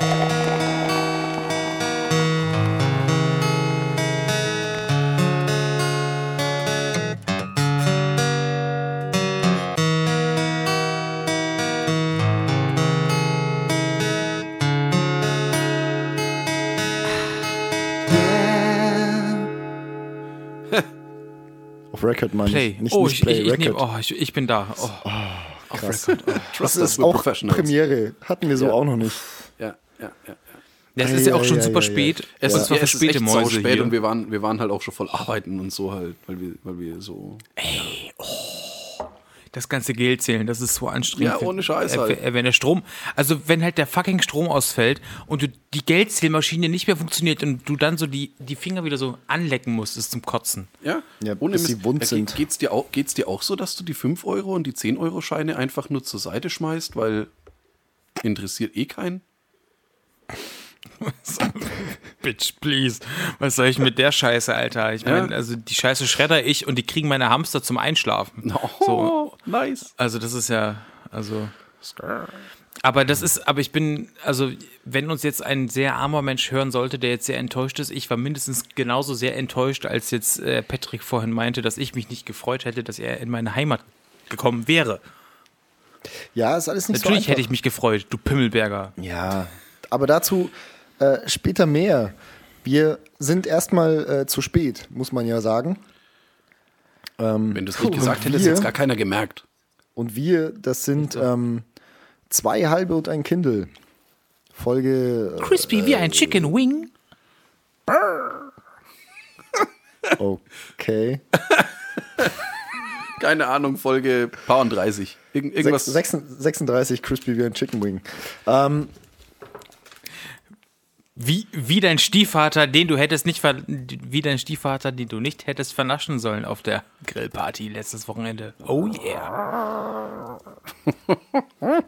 Auf Record meine Play. ich. Nicht, oh, nicht ich, Play, ich, ich, Record. nehm, oh ich, ich bin da. Oh. Auf Record. Oh. das ist auch. Premiere. Hatten wir so Ja. auch noch nicht. Es ist ja auch schon super spät. Es ist, zwar ja, für es ist Mäuse spät hier. und wir waren, wir waren halt auch schon voll arbeiten und so halt, weil wir, weil wir so. Das ganze Geld zählen, das ist so anstrengend. Ja, ohne Scheiß Äh, halt. Wenn der Strom, also wenn halt der fucking Strom ausfällt und du die Geldzählmaschine nicht mehr funktioniert und du dann so die, die Finger wieder so anlecken musst, ist zum Kotzen. Ja, Ja, bis sie wund sind. Geht's dir, auch, geht's dir auch so, dass du die 5 Euro und die 10 Euro Scheine einfach nur zur Seite schmeißt, weil interessiert eh keinen? Bitch, please. Was soll ich mit der Scheiße, Alter? Ich meine, Ja. also die Scheiße schredder ich und die kriegen meine Hamster zum Einschlafen. So, Oh, nice. also das ist ja, also. Aber das ist, aber ich bin, also wenn uns jetzt ein sehr armer Mensch hören sollte, der jetzt sehr enttäuscht ist, ich war mindestens genauso sehr enttäuscht, als jetzt äh, Patrick vorhin meinte, dass ich mich nicht gefreut hätte, dass er in meine Heimat gekommen wäre. Ja, ist alles nicht Natürlich so einfach. hätte ich mich gefreut, du Pimmelberger. Ja, aber dazu äh, später mehr. Wir sind erstmal äh, zu spät, muss man ja sagen. Wenn du es nicht gesagt hättest, hätte es gar keiner gemerkt. Und wir, das sind ähm, zwei halbe und ein Kindle. Folge. Äh, Crispy wie ein Chicken Wing. okay. Keine Ahnung, Folge Paar und 30. Irgend, irgendwas. Sechs, 36 Crispy wie ein Chicken Wing. Ähm, Wie, wie dein Stiefvater, den du hättest nicht ver wie dein Stiefvater, den du nicht hättest vernaschen sollen auf der Grillparty letztes Wochenende. Oh yeah. oh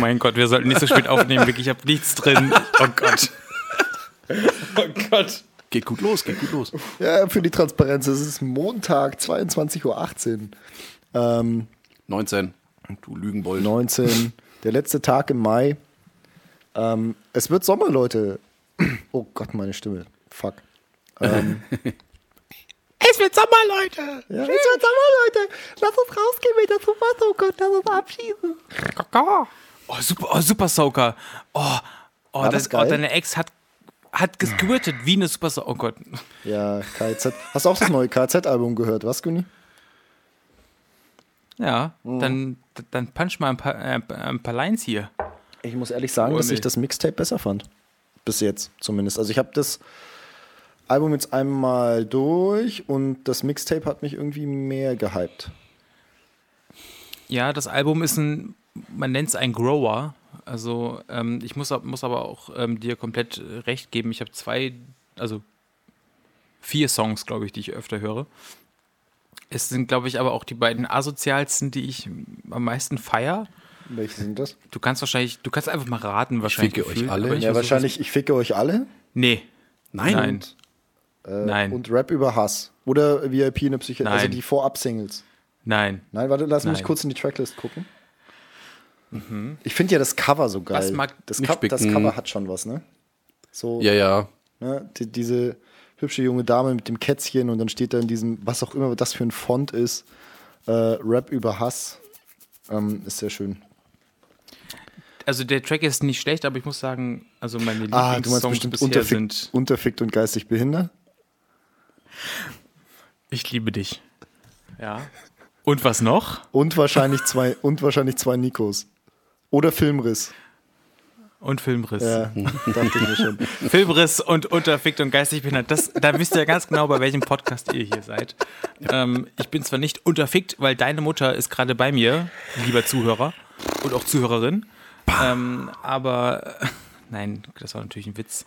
mein Gott, wir sollten nicht so spät aufnehmen, wirklich, ich habe nichts drin. Oh Gott. Oh Gott. Geht gut los, geht gut los. ja, für die Transparenz, es ist Montag, 22.18 Uhr. Ähm, 19. Du Lügenbold. 19, der letzte Tag im Mai. Ähm, es wird Sommer, Leute. Oh Gott, meine Stimme. Fuck. Ähm, Es wird Sommer, Leute. ja, es wird Sommer, Leute. Lass uns rausgehen mit der Super Oh Gott, lass uns abschießen. Oh, super, oh, super Soaker. Oh, oh, War das, das geil? oh deine Ex hat, hat gesquirtet wie eine Super Soaker. Oh Gott. Ja, KZ. Hast du auch das neue KZ-Album gehört, was, Günni? Ja, Mhm. dann, dann punch mal ein paar, äh, ein paar Lines hier. Ich muss ehrlich sagen, Oh, dass nee. ich das Mixtape besser fand. Bis jetzt zumindest. Also ich habe das Album jetzt einmal durch und das Mixtape hat mich irgendwie mehr gehypt. Ja, das Album ist ein, man nennt es ein Grower. Also ähm, ich muss, muss aber auch ähm, dir komplett recht geben. Ich habe zwei, also vier Songs, glaube ich, die ich öfter höre. Es sind, glaube ich, aber auch die beiden asozialsten, die ich am meisten feier. Welche sind das? Du kannst wahrscheinlich, du kannst einfach mal raten, wahrscheinlich. ficke euch gefühlt, alle. aber ich Ja, wahrscheinlich, ich ficke euch alle. Nee. Nein. Nein. Äh, Nein. Und Rap über Hass. Oder VIP in der Psychiatrie. Also die Vorab-Singles. Nein. Nein, warte, lass mich Nein. kurz in die Tracklist gucken. Ich finde ja das Cover so geil. Was mag das, mich Co das? Cover hat schon was, ne? So, Ja, ja. ne? Die, diese hübsche junge Dame mit dem Kätzchen und dann steht da in diesem, was auch immer das für ein Font ist, äh, Rap über Hass. Ähm, ist sehr schön. Also der Track ist nicht schlecht, aber ich muss sagen, also meine Ah, du meinst Lieblingssongs bestimmt bisher unterfickt, sind unterfickt und geistig behindert? Ich liebe dich. Ja. Und was noch? Und wahrscheinlich zwei, und wahrscheinlich zwei Nikos. Oder Filmriss. Und Filmriss. Ja, dachte ich mir schon. Filmriss und unterfickt und geistig behindert. Das, da wisst ihr ja ganz genau, bei welchem Podcast ihr hier seid. Ähm, ich bin zwar nicht unterfickt, weil deine Mutter ist gerade bei mir, lieber Zuhörer und auch Zuhörerin. Ähm, aber nein, das war natürlich ein Witz.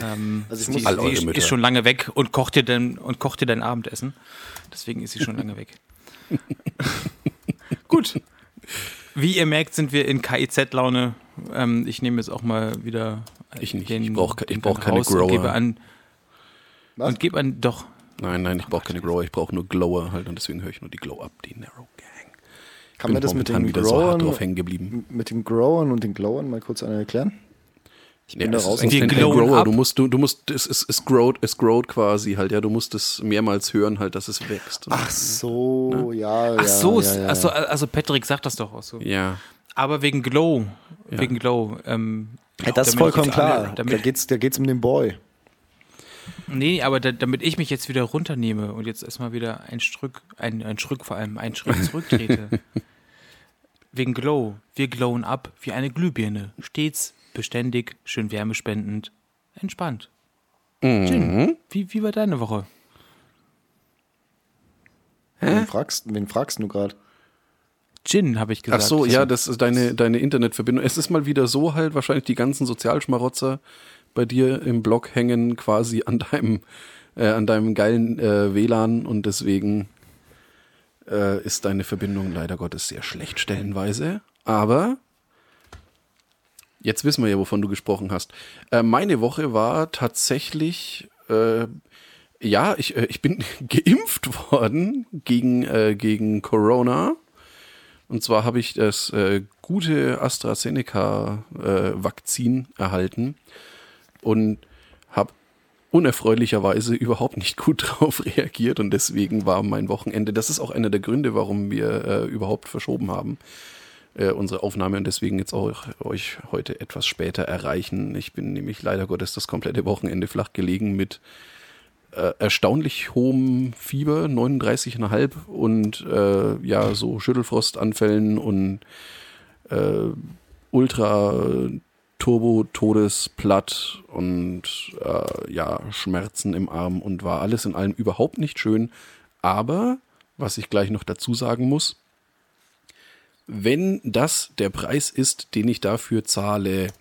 Ähm, Also ich sie muss- All Mütter. ist schon lange weg und kocht dir dein, und kocht dir dein Abendessen. Deswegen ist sie schon lange weg. Gut. Wie ihr merkt, sind wir in KIZ-Laune. Ähm, ich nehme jetzt auch mal wieder Ich nicht. den, Ich brauch ke- ich brauch keine raus und Grower. gebe an Was? und gebe an doch. Nein, nein, ich brauche keine Grower, ich brauche nur Glower halt und deswegen höre ich nur die Glow Up, die Narrow Gang. Kann man das mit den wieder so hart Growern, drauf hängen geblieben. mit dem Growern und den Glowern mal kurz einer erklären? Ich Ja, bin da es ist raus. glowen Grower. Du musst, du, du musst, es, es, es growt, es growt quasi halt, ja. Du musst es mehrmals hören halt, dass es wächst. Ach so, ja, Ach ja. so, ja, ja, also, also Patrick sagt das doch auch so. Ja. Aber wegen Glow, Ja. wegen Glow. Ähm, Ja, das ist damit vollkommen jetzt alle- klar. da Damit, geht's, da geht's um den Boy. nee, aber da, damit ich mich jetzt wieder runternehme und jetzt erstmal wieder ein Stück, ein, ein Schritt vor allem, einen Schritt zurücktrete. wegen Glow. Wir glowen ab wie eine Glühbirne. Stets, beständig, schön wärmespendend, entspannt. Mhm. Jin, wie, wie war deine Woche? Wen fragst, wen fragst du gerade? Gin, habe ich Ach gesagt. so, ja, das ist deine, deine Internetverbindung. Es ist mal wieder so halt, wahrscheinlich die ganzen Sozialschmarotzer bei dir im Blog hängen quasi an deinem, äh, an deinem geilen äh, WLAN und deswegen äh, ist deine Verbindung leider Gottes sehr schlecht stellenweise. Aber jetzt wissen wir ja, wovon du gesprochen hast. Äh, meine Woche war tatsächlich, äh, ja, ich, äh, ich bin geimpft worden gegen, äh, gegen Corona. Und zwar habe ich das äh, gute AstraZeneca-Vakzin erhalten und unerfreulicherweise überhaupt nicht gut drauf reagiert und deswegen war mein Wochenende, das ist auch einer der Gründe, warum wir äh, überhaupt verschoben haben, äh, unsere Aufnahme und deswegen jetzt auch euch heute etwas später erreichen. Ich bin nämlich leider Gottes das komplette Wochenende flach gelegen mit äh, erstaunlich hohem Fieber, 39,5 und äh, ja, so Schüttelfrostanfällen und äh, ultra Turbo Todesplatt und äh, ja, Schmerzen im Arm und war alles in allem überhaupt nicht schön. Aber, was ich gleich noch dazu sagen muss, wenn das der Preis ist, den ich dafür zahle,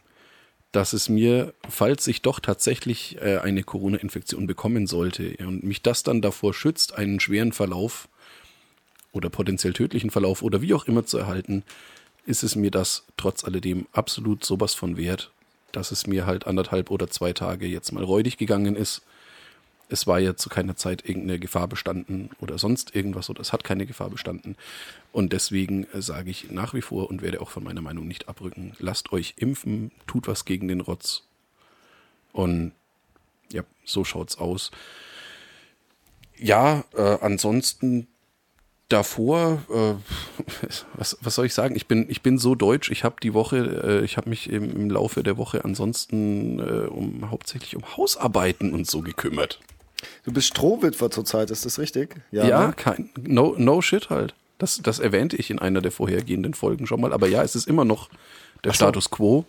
dass es mir, falls ich doch tatsächlich äh, eine Corona-Infektion bekommen sollte und mich das dann davor schützt, einen schweren Verlauf oder potenziell tödlichen Verlauf oder wie auch immer zu erhalten, ist es mir das trotz alledem absolut sowas von wert, dass es mir halt anderthalb oder zwei Tage jetzt mal räudig gegangen ist. Es war ja zu keiner Zeit irgendeine Gefahr bestanden oder sonst irgendwas oder es hat keine Gefahr bestanden. Und deswegen äh, sage ich nach wie vor und werde auch von meiner Meinung nicht abrücken, lasst euch impfen, tut was gegen den Rotz. Und ja, so schaut's aus. Ja, äh, ansonsten davor, äh, was, was soll ich sagen? Ich bin, ich bin so deutsch. Ich habe die Woche, äh, ich habe mich im, im Laufe der Woche ansonsten äh, um hauptsächlich um Hausarbeiten und so gekümmert. Du bist Strohwitwer zurzeit, ist das richtig? Ja, ne? kein, no, no shit halt. Das, das erwähnte ich in einer der vorhergehenden Folgen schon mal. Aber ja, es ist immer noch der so. Status quo.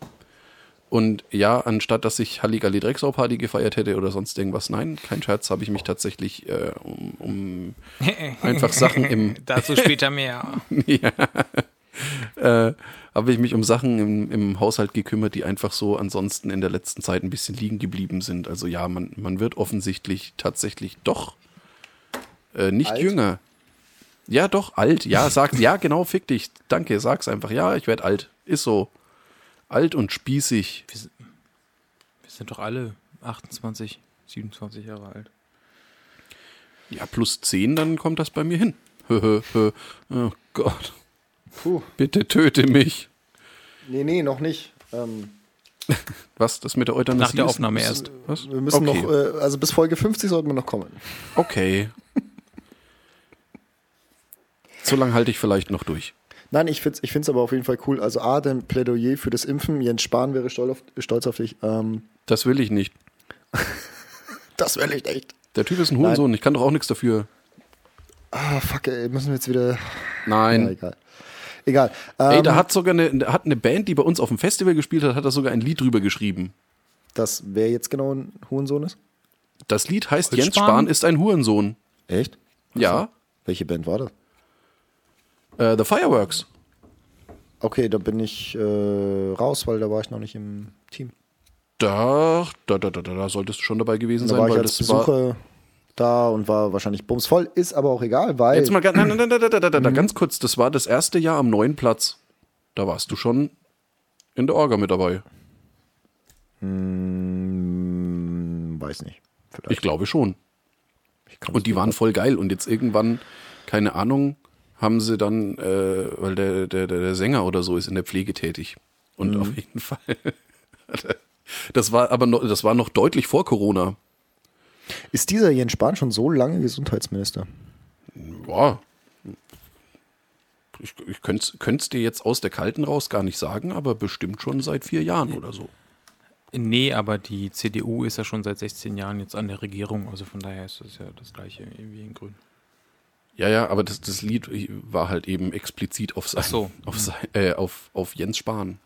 Und ja, anstatt dass ich Halligalli Drecksau-Party gefeiert hätte oder sonst irgendwas, nein, kein Scherz, habe ich mich tatsächlich äh, um, um einfach Sachen im, Dazu später mehr. ja, äh, habe ich mich um Sachen im, im Haushalt gekümmert, die einfach so ansonsten in der letzten Zeit ein bisschen liegen geblieben sind. Also ja, man, man wird offensichtlich tatsächlich doch äh, nicht Alt? jünger. Ja, doch, alt. Ja, sag, ja, genau, fick dich. Danke, sag's einfach. Ja, ich werd alt. Ist so. Alt und spießig. Wir sind doch alle 28, 27 Jahre alt. Ja, plus 10, dann kommt das bei mir hin. Oh Gott. Puh. Bitte töte mich. Nee, nee, noch nicht. Ähm, Was, das mit der Euthanasie Nach der Aufnahme ist- erst. Was? wir müssen okay. noch, äh, also bis Folge 50 sollten wir noch kommen. Okay. so lange halte ich vielleicht noch durch. Nein, ich finde es ich find's aber auf jeden Fall cool. Also A, dein Plädoyer für das Impfen. Jens Spahn wäre stolz auf, stolz auf dich. Ähm, Das will ich nicht. das will ich echt. Der Typ ist ein Hurensohn, ich kann doch auch nichts dafür. Ah, fuck, ey, müssen wir jetzt wieder... Ja, Nein. egal. Egal. Ey, Ähm, da hat sogar eine, hat eine Band, die bei uns auf dem Festival gespielt hat, hat da sogar ein Lied drüber geschrieben. das, wer jetzt genau ein Hurensohn ist? Das Lied heißt Holzspahn? Jens Spahn ist ein Hurensohn. Echt? Ja. Welche Band war das? Äh, The Fireworks. Okay, da bin ich äh, raus, weil da war ich noch nicht im Team. Da, da, da, da, da, da solltest du schon dabei gewesen Da sein, war ich weil als das war. Besucher da und war wahrscheinlich bumsvoll. Ist aber auch egal, weil... Jetzt mal ganz, nein, nein, nein, Mhm. ganz kurz, das war das erste Jahr am neuen Platz. Da warst du schon in der Orga mit dabei. Hm, weiß nicht. Vielleicht. Ich glaube schon. Ich Und die waren voll geil. Und jetzt irgendwann, keine Ahnung, haben sie dann, äh, weil der, der, der der Sänger oder so ist in der Pflege tätig. Und Mhm. auf jeden Fall. Das war aber noch, das war noch deutlich vor Corona. Ist dieser Jens Spahn schon so lange Gesundheitsminister? Boah. Ich, ich könnte es dir jetzt aus der Kalten raus gar nicht sagen, aber bestimmt schon seit vier Jahren oder so. Nee, aber die CDU ist ja schon seit 16 Jahren jetzt an der Regierung, also von daher ist das ja das gleiche wie in Grün. Ja, ja, aber das, das Lied war halt eben explizit auf, sein, so. auf, sein, äh, auf, auf Jens Spahn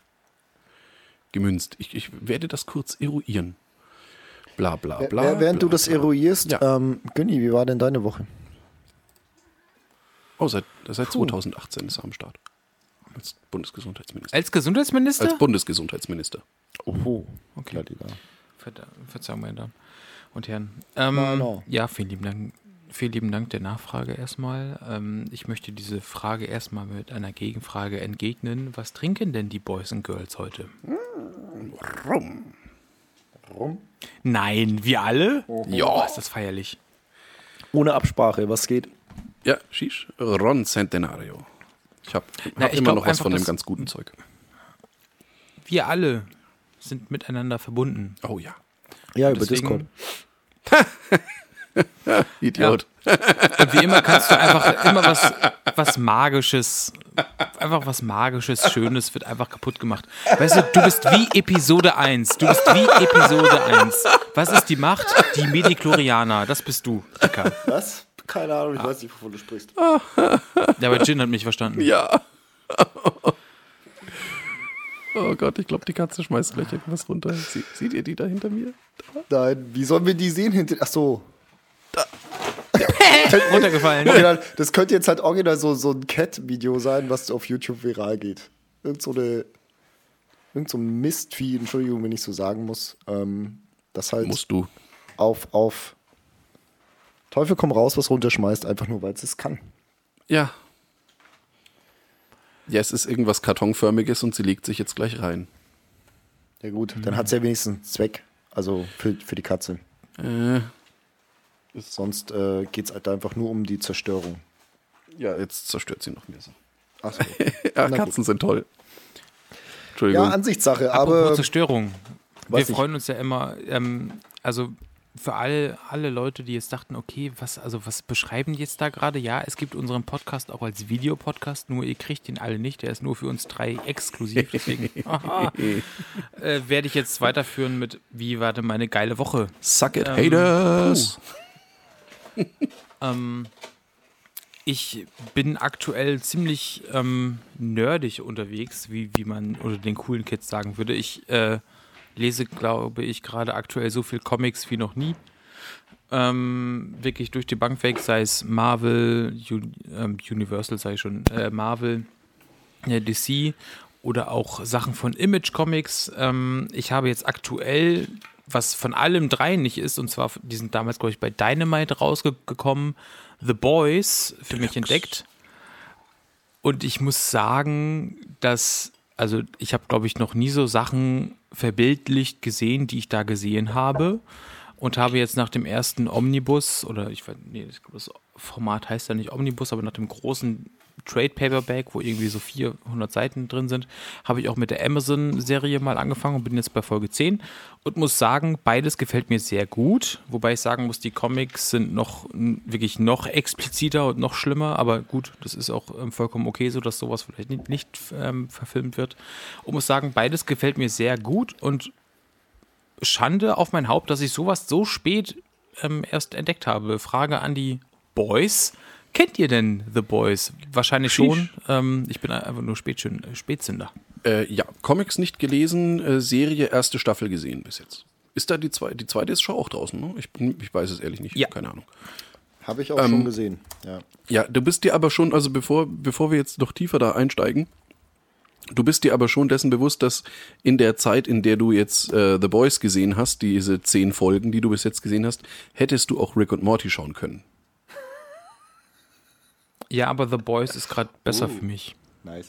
gemünzt. Ich, ich werde das kurz eruieren. Bla bla bla. Während bla, du das bla. eruierst, Ja. ähm, Günni, wie war denn deine Woche? Oh, seit, seit 2018 ist er am Start. Als Bundesgesundheitsminister. Als Gesundheitsminister? Als Bundesgesundheitsminister. Oho. Okay. Verzeihung, meine Damen und Herren. Ähm, No, no. Ja, vielen lieben Dank. Vielen lieben Dank der Nachfrage erstmal. Ähm, ich möchte diese Frage erstmal mit einer Gegenfrage entgegnen. Was trinken denn die Boys and Girls heute? Rum. Warum? Nein, wir alle? Ja. Oh, ist das feierlich. Ohne Absprache, was geht? Ja, Shish. Ron Centenario. Ich habe Na, hab ich immer glaub noch was von dem ganz guten Zeug. Wir alle sind miteinander verbunden. Oh ja. Ja, über Deswegen- Discord. Idiot. Und wie immer kannst du einfach immer was, was Magisches, einfach was Magisches, Schönes wird einfach kaputt gemacht. Weißt du, du bist wie Episode 1. Du bist wie Episode 1. Was ist die Macht? Die Mediklorianer. Das bist du, Dicker. Was? Keine Ahnung, ich weiß nicht, wovon du sprichst. Ja, aber Jin hat mich verstanden. Ja. Oh Gott, ich glaube, die Katze schmeißt gleich irgendwas runter. Sie, seht ihr die da hinter mir? Nein, wie sollen wir die sehen hinter. Ach so. Runtergefallen. Genau, das könnte jetzt halt original so, so ein Cat-Video sein, was auf YouTube viral geht. Irgend so eine. Irgend so ein Mistvieh, Entschuldigung, wenn ich so sagen muss. Ähm, das halt Musst du. auf, auf Teufel komm raus, was runterschmeißt, einfach nur, weil es es kann. Ja. Ja, es ist irgendwas Kartonförmiges und sie legt sich jetzt gleich rein. Ja gut, dann hat es ja wenigstens einen Zweck. Also für, für die Katze. Äh, Sonst äh, geht es halt einfach nur um die Zerstörung. ja, jetzt zerstört sie noch mehr so. Achso. Ja, Na Katzen sind toll. Entschuldigung. Ja, Ansichtssache, Apropos aber Zerstörung. Wir ich. freuen uns ja immer, ähm, also für alle, alle Leute, die jetzt dachten, okay, was, also was beschreiben die jetzt da gerade? Ja, es gibt unseren Podcast auch als Videopodcast, nur ihr kriegt ihn alle nicht, der ist nur für uns drei exklusiv, deswegen aha, äh, werde ich jetzt weiterführen mit, wie war denn meine geile Woche? Suck it, Ähm, haters. Ähm, ich bin aktuell ziemlich ähm, nerdig unterwegs, wie, wie man unter den coolen Kids sagen würde. Ich äh, lese, glaube ich, gerade aktuell so viel Comics wie noch nie. Ähm, wirklich durch die Bank weg, sei es Marvel, ähm, Universal, sei ich schon, äh, Marvel, ja, DC oder auch Sachen von Image Comics. Ähm, ich habe jetzt aktuell, was von allem drei nicht ist, und zwar, die sind damals, glaube ich, bei Dynamite rausgekommen, The Boys für mich entdeckt. Und ich muss sagen, dass, also ich habe, glaube ich, noch nie so Sachen verbildlicht gesehen, die ich da gesehen habe. Und habe jetzt nach dem ersten Omnibus, oder ich weiß, nee, ich glaube, das Format heißt ja nicht Omnibus, aber nach dem großen Trade Paperback, wo irgendwie so 400 Seiten drin sind, habe ich auch mit der Amazon-Serie mal angefangen und bin jetzt bei Folge 10 und muss sagen, beides gefällt mir sehr gut, wobei ich sagen muss, die Comics sind noch wirklich noch expliziter und noch schlimmer, aber gut, das ist auch ähm, vollkommen okay so, dass sowas vielleicht nicht, nicht ähm, verfilmt wird. Und muss sagen, beides gefällt mir sehr gut und Schande auf mein Haupt, dass ich sowas so spät ähm, erst entdeckt habe. Frage an die Boys. Kennt ihr denn The Boys? Wahrscheinlich schon. Ähm, ich bin einfach nur Spätschön, Spätzünder. Äh, ja, Comics nicht gelesen, äh, Serie erste Staffel gesehen bis jetzt. Ist da die zweite? Die zweite ist schon auch draußen, ne? Ich, bin, ich weiß es ehrlich nicht. Ja. Keine Ahnung. habe ich auch Ähm, schon gesehen. Ja. Ja, du bist dir aber schon, also bevor, bevor wir jetzt noch tiefer da einsteigen, du bist dir aber schon dessen bewusst, dass in der Zeit, in der du jetzt äh, The Boys gesehen hast, diese zehn Folgen, die du bis jetzt gesehen hast, hättest du auch Rick und Morty schauen können. Ja, aber The Boys ist gerade besser für mich. Nice.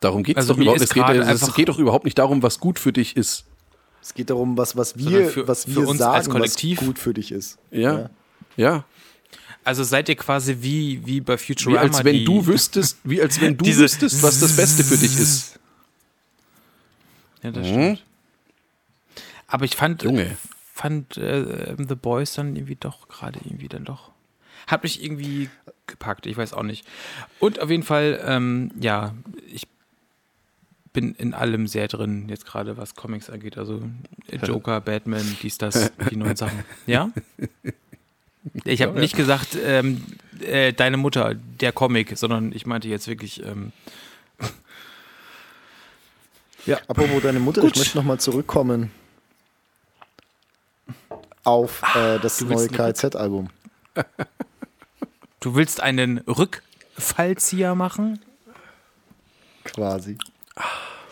Darum geht es Also doch mir überhaupt ist es geht, es geht doch überhaupt nicht darum, was gut für dich ist. Es geht darum, was, was wir, für- was wir uns sagen, als Kollektiv. was gut für dich ist. Ja. Ja. Also seid ihr quasi wie, wie bei Wie Futurama. als wenn die, du wüsstest, wie als wenn du wüsstest, was das Beste für dich ist. Ja, das Mhm. stimmt. Aber ich fand, Junge. fand äh, The Boys dann irgendwie doch gerade irgendwie dann doch. Hat mich irgendwie gepackt, ich weiß auch nicht. Und auf jeden Fall, ähm, ja, ich bin in allem sehr drin, jetzt gerade was Comics angeht. Also Joker, Batman, dies, das, die neuen Sachen. Ja? Ich habe nicht gesagt, ähm, äh, deine Mutter, der Comic, sondern ich meinte jetzt wirklich, ähm, Ja, apropos deine Mutter, Gut. ich möchte nochmal zurückkommen auf äh, das neue KZ-Album. Du willst einen Rückfallzieher machen? quasi.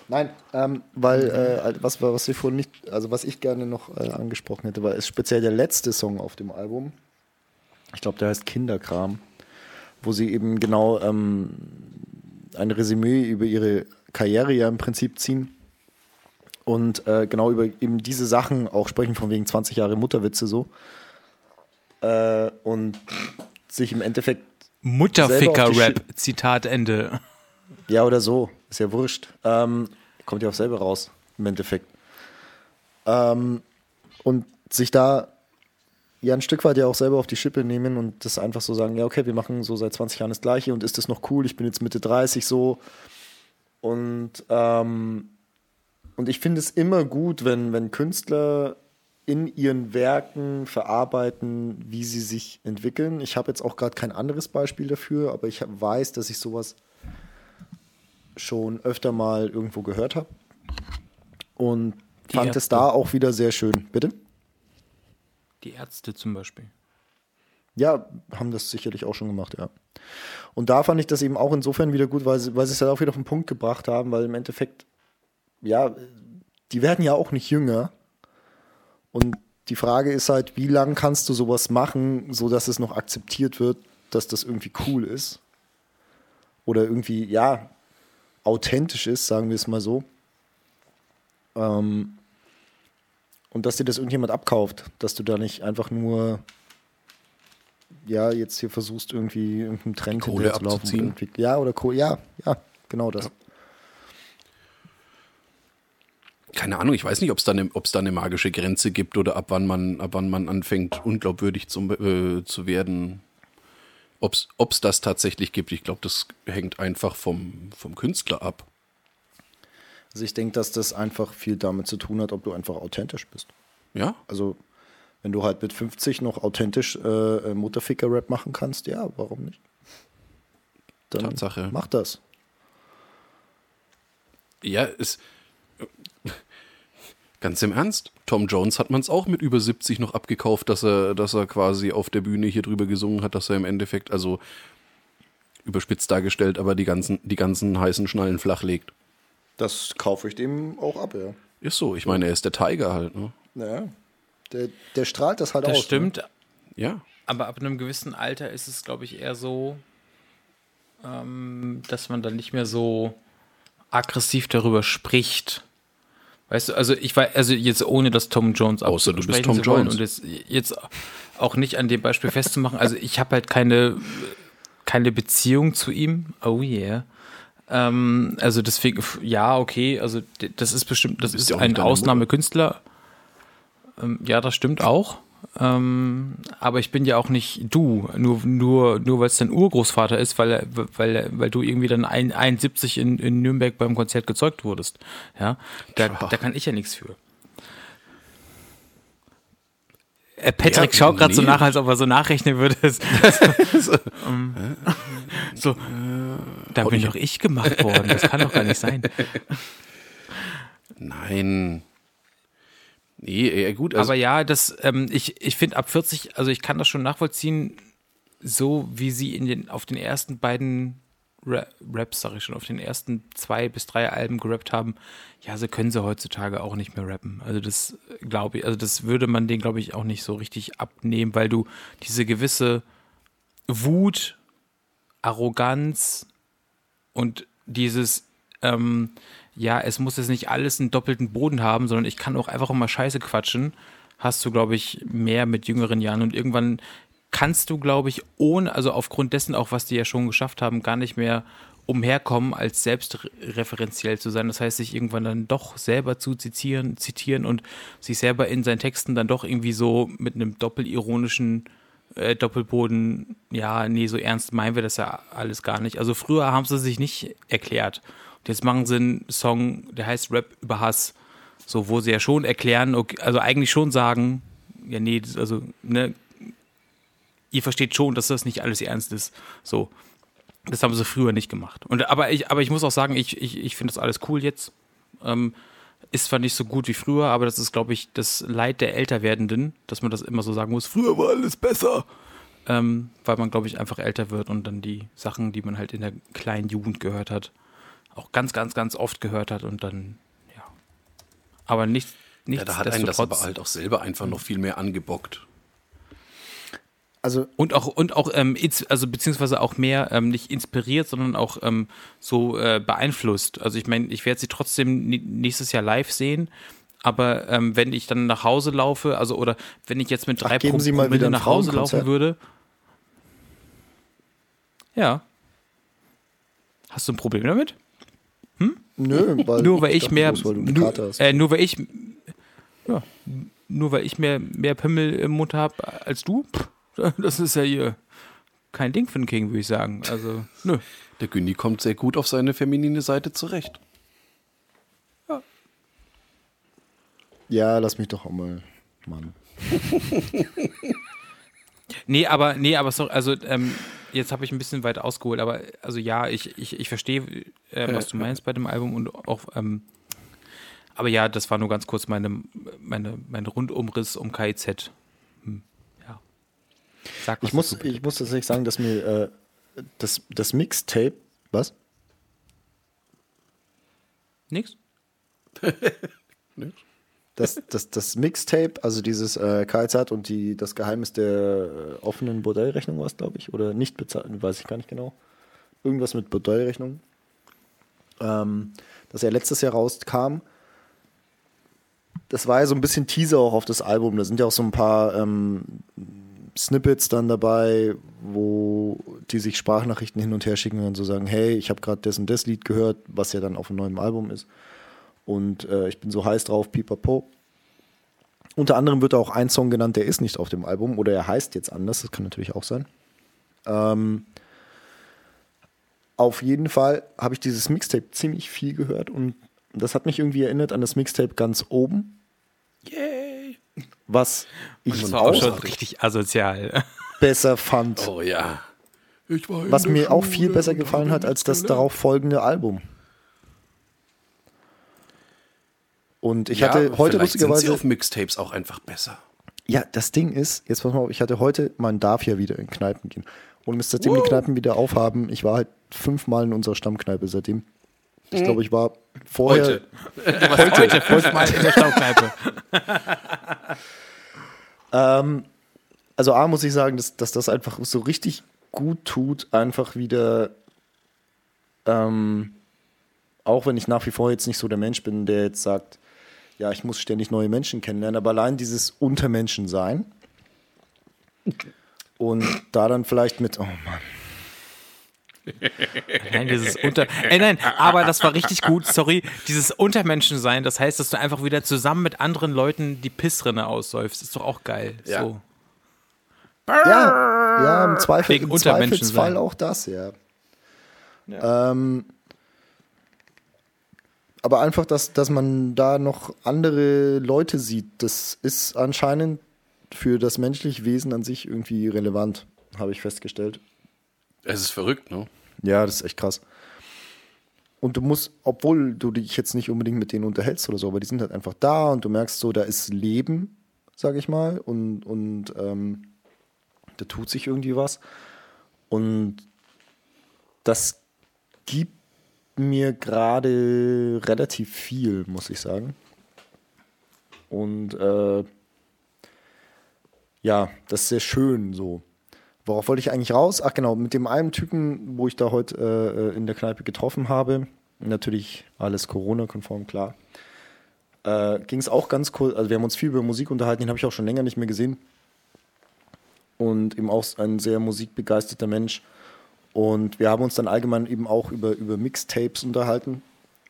Nein, ähm, weil äh, was, was ich vorhin nicht, also was ich gerne noch äh, angesprochen hätte, war ist speziell der letzte Song auf dem Album. Ich glaube, der heißt Kinderkram, wo sie eben genau ähm, ein Resümee über ihre Karriere ja im Prinzip ziehen und äh, genau über eben diese Sachen auch sprechen, von wegen 20 Jahre Mutterwitze so. Äh, und sich im Endeffekt Mutterficker-Rap, Zitat Ende. Ja, oder so. Ist ja wurscht. Ähm, kommt ja auch selber raus, im Endeffekt. Ähm, und sich da ja ein Stück weit ja auch selber auf die Schippe nehmen und das einfach so sagen, ja, okay, wir machen so seit 20 Jahren das Gleiche und ist das noch cool? Ich bin jetzt Mitte 30 so. Und, ähm, und ich finde es immer gut, wenn, wenn Künstler in ihren Werken verarbeiten, wie sie sich entwickeln. Ich habe jetzt auch gerade kein anderes Beispiel dafür, aber ich weiß, dass ich sowas schon öfter mal irgendwo gehört habe. Und Die fand es Ärzte. da auch wieder sehr schön. Bitte? Die Ärzte zum Beispiel. Ja, haben das sicherlich auch schon gemacht, ja. Und da fand ich das eben auch insofern wieder gut, weil sie, weil sie es halt auch wieder auf den Punkt gebracht haben, weil im Endeffekt, ja, die werden ja auch nicht jünger. Und die Frage ist halt, wie lange kannst du sowas machen, so dass es noch akzeptiert wird, dass das irgendwie cool ist? Oder irgendwie, ja, authentisch ist, sagen wir es mal so. Ähm, und dass dir das irgendjemand abkauft, dass du da nicht einfach nur ja, jetzt hier versuchst irgendwie irgendeinen Trend Kohle hinterherzulaufen abzuziehen. irgendwie- Ja, oder Kohle, ja, ja, genau das. Keine Ahnung, ich weiß nicht, ob es da, es da eine magische Grenze gibt oder ab wann man, ab wann man anfängt, unglaubwürdig zum, äh, zu werden. Ob es das tatsächlich gibt, ich glaube, das hängt einfach vom, vom Künstler ab. Also ich denke, dass das einfach viel damit zu tun hat, ob du einfach authentisch bist. Ja? Also wenn du halt mit 50 noch authentisch äh, Mutterficker-Rap machen kannst, ja, warum nicht? Dann Tatsache. mach das. Ja, es. Ganz im Ernst. Tom Jones hat man es auch mit über 70 noch abgekauft, dass er, dass er quasi auf der Bühne hier drüber gesungen hat, dass er im Endeffekt, also überspitzt dargestellt, aber die ganzen, die ganzen heißen Schnallen flach legt. Das kaufe ich dem auch ab, ja. Ist so. Ich meine, er ist der Tiger halt, ne? Naja. Der, der strahlt das halt Das aus. stimmt, Ja. aber ab einem gewissen Alter ist es, glaube ich, eher so, ähm, dass man dann nicht mehr so aggressiv darüber spricht. Weißt du, also ich weiß, also jetzt ohne das Tom Jones Außer du bist Tom Jones. und jetzt, jetzt auch nicht an dem Beispiel festzumachen. Also ich habe halt keine, keine Beziehung zu ihm. Oh yeah. Ähm, also deswegen, ja, okay, also das ist bestimmt, das ist ein Ausnahmekünstler. Ähm, ja, das stimmt auch. Ähm, aber ich bin ja auch nicht du, nur, nur, nur weil es dein Urgroßvater ist, weil, weil, weil du irgendwie dann ein, 71 in, in Nürnberg beim Konzert gezeugt wurdest. Ja, da, da kann ich ja nichts für. Äh, Patrick Ja, schaut gerade so nee. nach, als ob er so nachrechnen würde. so, ähm, so, da bin doch ich gemacht worden. Das kann doch gar nicht sein. Nein. Nee, ja gut. Also, Aber ja, das, ähm, ich, ich finde ab 40, also ich kann das schon nachvollziehen, so wie sie in den, auf den ersten beiden Ra Raps, sag ich schon, auf den ersten zwei bis drei Alben gerappt haben, ja, so können sie heutzutage auch nicht mehr rappen. Also das glaube ich, also das würde man denen, glaube ich, auch nicht so richtig abnehmen, weil du diese gewisse Wut, Arroganz und dieses, ähm, ja, es muss jetzt nicht alles einen doppelten Boden haben, sondern ich kann auch einfach mal Scheiße quatschen, hast du, glaube ich, mehr mit jüngeren Jahren und irgendwann kannst du, glaube ich, ohne, also aufgrund dessen auch, was die ja schon geschafft haben, gar nicht mehr umherkommen, als selbstreferenziell zu sein. Das heißt, sich irgendwann dann doch selber zu zitieren, zitieren und sich selber in seinen Texten dann doch irgendwie so mit einem doppelironischen äh, Doppelboden, ja, nee, so ernst meinen wir das ja alles gar nicht. Also früher haben sie sich nicht erklärt. Jetzt machen sie einen Song, der heißt Rap über Hass. So, wo sie ja schon erklären, okay, also eigentlich schon sagen, ja, nee, das, also, ne, ihr versteht schon, dass das nicht alles ernst ist. So. Das haben sie früher nicht gemacht. Und, aber, ich, aber ich muss auch sagen, ich, ich, ich finde das alles cool jetzt. Ähm, ist zwar nicht so gut wie früher, aber das ist, glaube ich, das Leid der Älterwerdenden, dass man das immer so sagen muss, früher war alles besser. Ähm, weil man, glaube ich, einfach älter wird und dann die Sachen, die man halt in der kleinen Jugend gehört hat, auch ganz, ganz, ganz oft gehört hat und dann, ja. Aber nicht, nicht Ja, da hat einen das aber halt auch selber einfach noch viel mehr angebockt. Also Und auch, und auch, ähm, also beziehungsweise auch mehr ähm, nicht inspiriert, sondern auch ähm, so äh, beeinflusst. Also ich meine, ich werde sie trotzdem nächstes Jahr live sehen, aber ähm, wenn ich dann nach Hause laufe, also oder wenn ich jetzt mit drei Promille wieder ein nach Hause laufen würde. Ja. Hast du ein Problem damit? Nö, weil nur weil ich, dachte mehr, bloß, weil nur, äh, nur weil ich, ja, nur weil ich mehr, mehr Pimmel im Mund habe als du, pff, das ist ja hier kein Ding für einen King, würde ich sagen. Also, nö. Der Günni kommt sehr gut auf seine feminine Seite zurecht. Ja, lass mich doch auch mal, Mann. Nee, aber, nee, aber sorry, also, ähm, jetzt habe ich ein bisschen weit ausgeholt, aber, also ja, ich, ich, ich verstehe, äh, was du meinst bei dem Album und auch, ähm, aber ja, das war nur ganz kurz meine, meine, mein Rundumriss um KIZ. Hm, ja. Sag, was Ich muss, ich muss tatsächlich sagen, dass mir äh, das, das Mixtape, was? Nix? Das, das, das Mixtape, also dieses äh, KZ und die, das Geheimnis der äh, offenen Bordellrechnung war es, glaube ich, oder nicht bezahlt, weiß ich gar nicht genau. Irgendwas mit Bordellrechnung. Ähm, das ja letztes Jahr rauskam. Das war ja so ein bisschen Teaser auch auf das Album. Da sind ja auch so ein paar ähm, Snippets dann dabei, wo die sich Sprachnachrichten hin und her schicken und so sagen, hey, ich habe gerade das und das Lied gehört, was ja dann auf einem neuen Album ist. Und äh, ich bin so heiß drauf, pipapo. Unter anderem wird auch ein Song genannt, der ist nicht auf dem Album oder er heißt jetzt anders, das kann natürlich auch sein. Ähm, auf jeden Fall habe ich dieses Mixtape ziemlich viel gehört und das hat mich irgendwie erinnert an das Mixtape ganz oben, Yay! was ich Das war auch schon auch richtig asozial. besser fand. Oh ja. Was mir auch Schule viel besser und gefallen hat als das darauf folgende Album. Und ich ja, hatte heute vielleicht sind sie lustigerweise auf Mixtapes auch einfach besser. Ja, das Ding ist, jetzt pass mal auf, ich hatte heute, man darf ja wieder in Kneipen gehen. Und seitdem die Kneipen wieder aufhaben, ich war halt fünfmal in unserer Stammkneipe seitdem. Ich glaube, ich war vorher. Heute. Du warst heute fünfmal in der Staubkneipe. Ähm, also A muss ich sagen, dass, dass das einfach so richtig gut tut, einfach wieder, ähm, auch wenn ich nach wie vor jetzt nicht so der Mensch bin, der jetzt sagt, ja, ich muss ständig neue Menschen kennenlernen, aber allein dieses Untermenschen sein und da dann vielleicht mit, oh Mann, Nein, dieses Unter. Ey, nein, aber das war richtig gut. Sorry, dieses Untermenschensein, das heißt, dass du einfach wieder zusammen mit anderen Leuten die Pissrinne aussäufst. Ist doch auch geil. Ja. So. Ja, ja, im, Zweifel, Wegen im Zweifelsfall sein. auch das, ja. Ähm, aber einfach, dass, dass man da noch andere Leute sieht, das ist anscheinend für das menschliche Wesen an sich irgendwie relevant, habe ich festgestellt. Es ist verrückt, ne? Ja, das ist echt krass. Und du musst, obwohl du dich jetzt nicht unbedingt mit denen unterhältst oder so, aber die sind halt einfach da und du merkst so, da ist Leben, sag ich mal, und, und ähm, da tut sich irgendwie was. Und das gibt mir gerade relativ viel, muss ich sagen. Und äh, ja, das ist sehr schön so. Worauf wollte ich eigentlich raus? Ach genau, mit dem einen Typen, wo ich da heute äh, in der Kneipe getroffen habe, natürlich alles Corona-konform, klar, äh, ging es auch ganz cool. Also wir haben uns viel über Musik unterhalten, den habe ich auch schon länger nicht mehr gesehen. und eben auch ein sehr musikbegeisterter Mensch. Und wir haben uns dann allgemein eben auch über, über Mixtapes unterhalten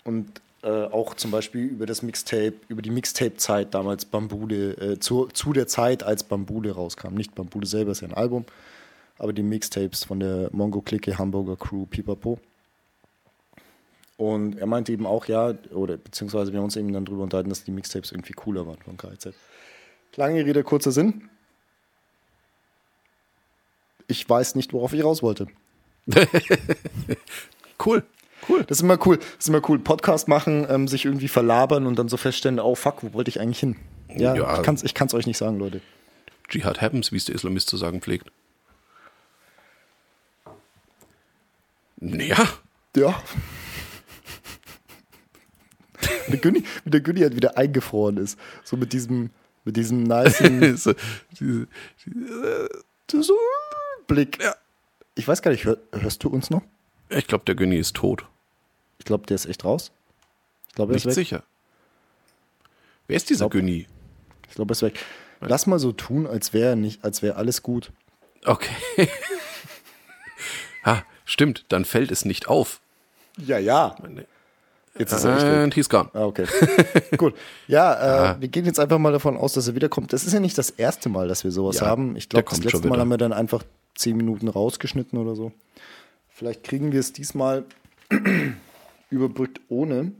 und äh, auch zum Beispiel über das Mixtape, über die Mixtape-Zeit damals Bambule, äh, zu, zu der Zeit, als Bambule rauskam. Nicht Bambule selber ist ja ein Album, aber die Mixtapes von der Mongo-Clique, Hamburger Crew, Pipapo. Und er meinte eben auch, ja, oder beziehungsweise wir haben uns eben dann darüber unterhalten, dass die Mixtapes irgendwie cooler waren von KZ. Lange Rede, kurzer Sinn. Ich weiß nicht, worauf ich raus wollte. Cool. Cool. Das ist immer cool. Das ist immer cool. Podcast machen, ähm, sich irgendwie verlabern und dann so feststellen, oh fuck, wo wollte ich eigentlich hin? Ja, Ja. ich kann es ich kann's euch nicht sagen, Leute. Jihad happens, wie es der Islamist zu sagen pflegt. Naja, Ja. Wie der Günni, wie der Günni halt wieder eingefroren ist. So mit diesem, mit diesem nicen so, diese, so Blick. Ja. Ich weiß gar nicht, hör, hörst du uns noch? ich glaube, der Günni ist tot. Ich glaube, der ist echt raus. Ich glaube, er ist Nicht weg. sicher. Wer ist dieser Günni? Ich glaube, er ist weg. Lass mal so tun, als wäre nicht, als wäre alles gut. Okay. ah, stimmt, dann fällt es nicht auf. Ja, ja. Jetzt ist er echt weg. And he's gone. Ah, okay. Gut. Ja, äh, wir gehen jetzt einfach mal davon aus, dass er wiederkommt. Das ist ja nicht das erste Mal, dass wir sowas Ja, haben. Ich der glaube, das kommt letzte Mal wieder. haben wir dann einfach zehn Minuten rausgeschnitten oder so. Vielleicht kriegen wir es diesmal überbrückt ohne.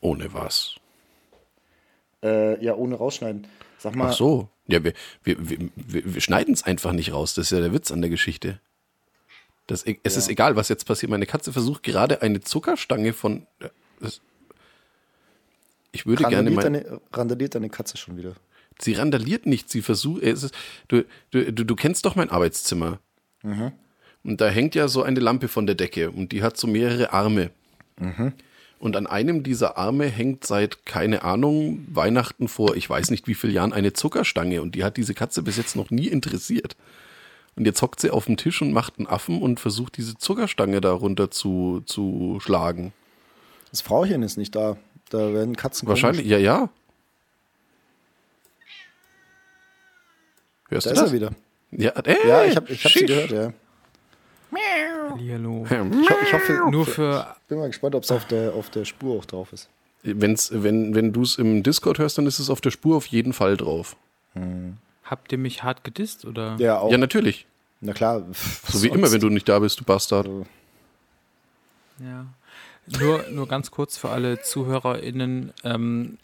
Ohne was. Äh, ja, ohne rausschneiden. Sag mal, Ach so. Ja, wir, wir, wir, wir, schneiden es einfach nicht raus. Das ist ja der Witz an der Geschichte. Das, e, es ist egal, was jetzt passiert. Meine Katze versucht gerade eine Zuckerstange von. äh, Das, ich würde gerne randaliert, mal. deine, randaliert deine Katze schon wieder. Sie randaliert nicht, sie versucht. Es ist, du, du, du, kennst doch mein Arbeitszimmer. Und da hängt ja so eine Lampe von der Decke und die hat so mehrere Arme. Und an einem dieser Arme hängt seit, keine Ahnung, Weihnachten vor, ich weiß nicht wie vielen Jahren, eine Zuckerstange und die hat diese Katze bis jetzt noch nie interessiert. Und jetzt hockt sie auf dem Tisch und macht einen Affen und versucht diese Zuckerstange darunter zu, zu schlagen. Das Frauchen ist nicht da. Da werden Katzen Wahrscheinlich, ja, ja. Hörst Da du ist das? er wieder. Ja, ey, Ja, ich habe ich hab sie gehört, ja. Hallihallo. Ich, ho- ich hoffe, Nur für bin mal gespannt, ob es auf der, auf der Spur auch drauf ist. Wenn's, wenn wenn du es im Discord hörst, dann ist es auf der Spur auf jeden Fall drauf. habt ihr mich hart gedisst oder? Ja, auch. Ja, natürlich. Na klar. So wie immer, wenn du nicht da bist, du Bastard. Ja. Nur, nur ganz kurz für alle ZuhörerInnen. Ähm,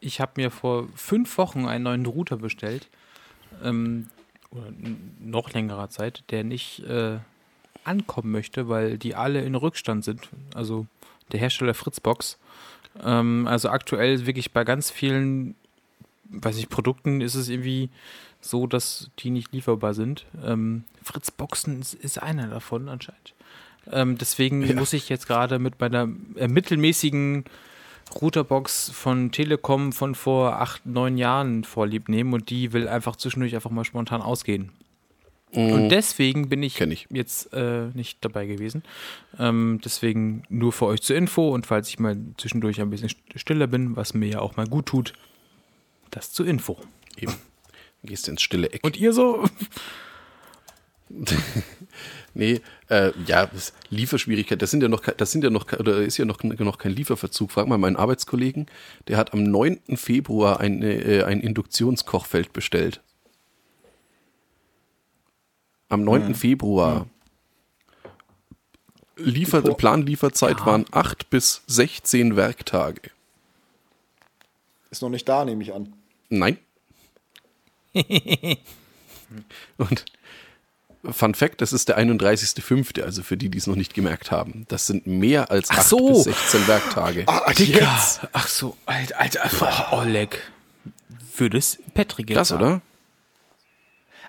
ich habe mir vor fünf Wochen einen neuen Router bestellt. Ähm, oder noch längerer Zeit, der nicht äh, ankommen möchte, weil die alle in Rückstand sind. Also der Hersteller Fritzbox. Ähm, also aktuell wirklich bei ganz vielen, weiß ich, Produkten ist es irgendwie so, dass die nicht lieferbar sind. Ähm, Fritzboxen ist, ist einer davon anscheinend. Ähm, deswegen muss ich jetzt gerade mit meiner äh, mittelmäßigen Routerbox von Telekom von vor acht, neun Jahren vorlieb nehmen und die will einfach zwischendurch einfach mal spontan ausgehen. Und deswegen bin ich, ich. jetzt äh, nicht dabei gewesen. Ähm, deswegen nur für euch zur Info und falls ich mal zwischendurch ein bisschen st- stiller bin, was mir ja auch mal gut tut, das zur Info. Eben. Gehst ins stille Eck. Und ihr so? nee, äh, ja, Lieferschwierigkeit, das sind ja noch, das sind ja noch, oder ist ja noch, noch kein Lieferverzug. Frag mal meinen Arbeitskollegen, der hat am 9. Februar eine, äh, ein Induktionskochfeld bestellt. Am 9. Februar. Liefer, Tipo- Planlieferzeit waren 8 bis 16 Werktage. Ist noch nicht da, nehme ich an. Nein. Und Fun Fact, das ist der 31.05., also für die, die es noch nicht gemerkt haben. Das sind mehr als Ach 8 so. bis 16 Werktage. Ah, Dicker. Ach so, Alter, Alter. Oh, Oleg. Würde es Patrick jetzt Krass, sagen. oder?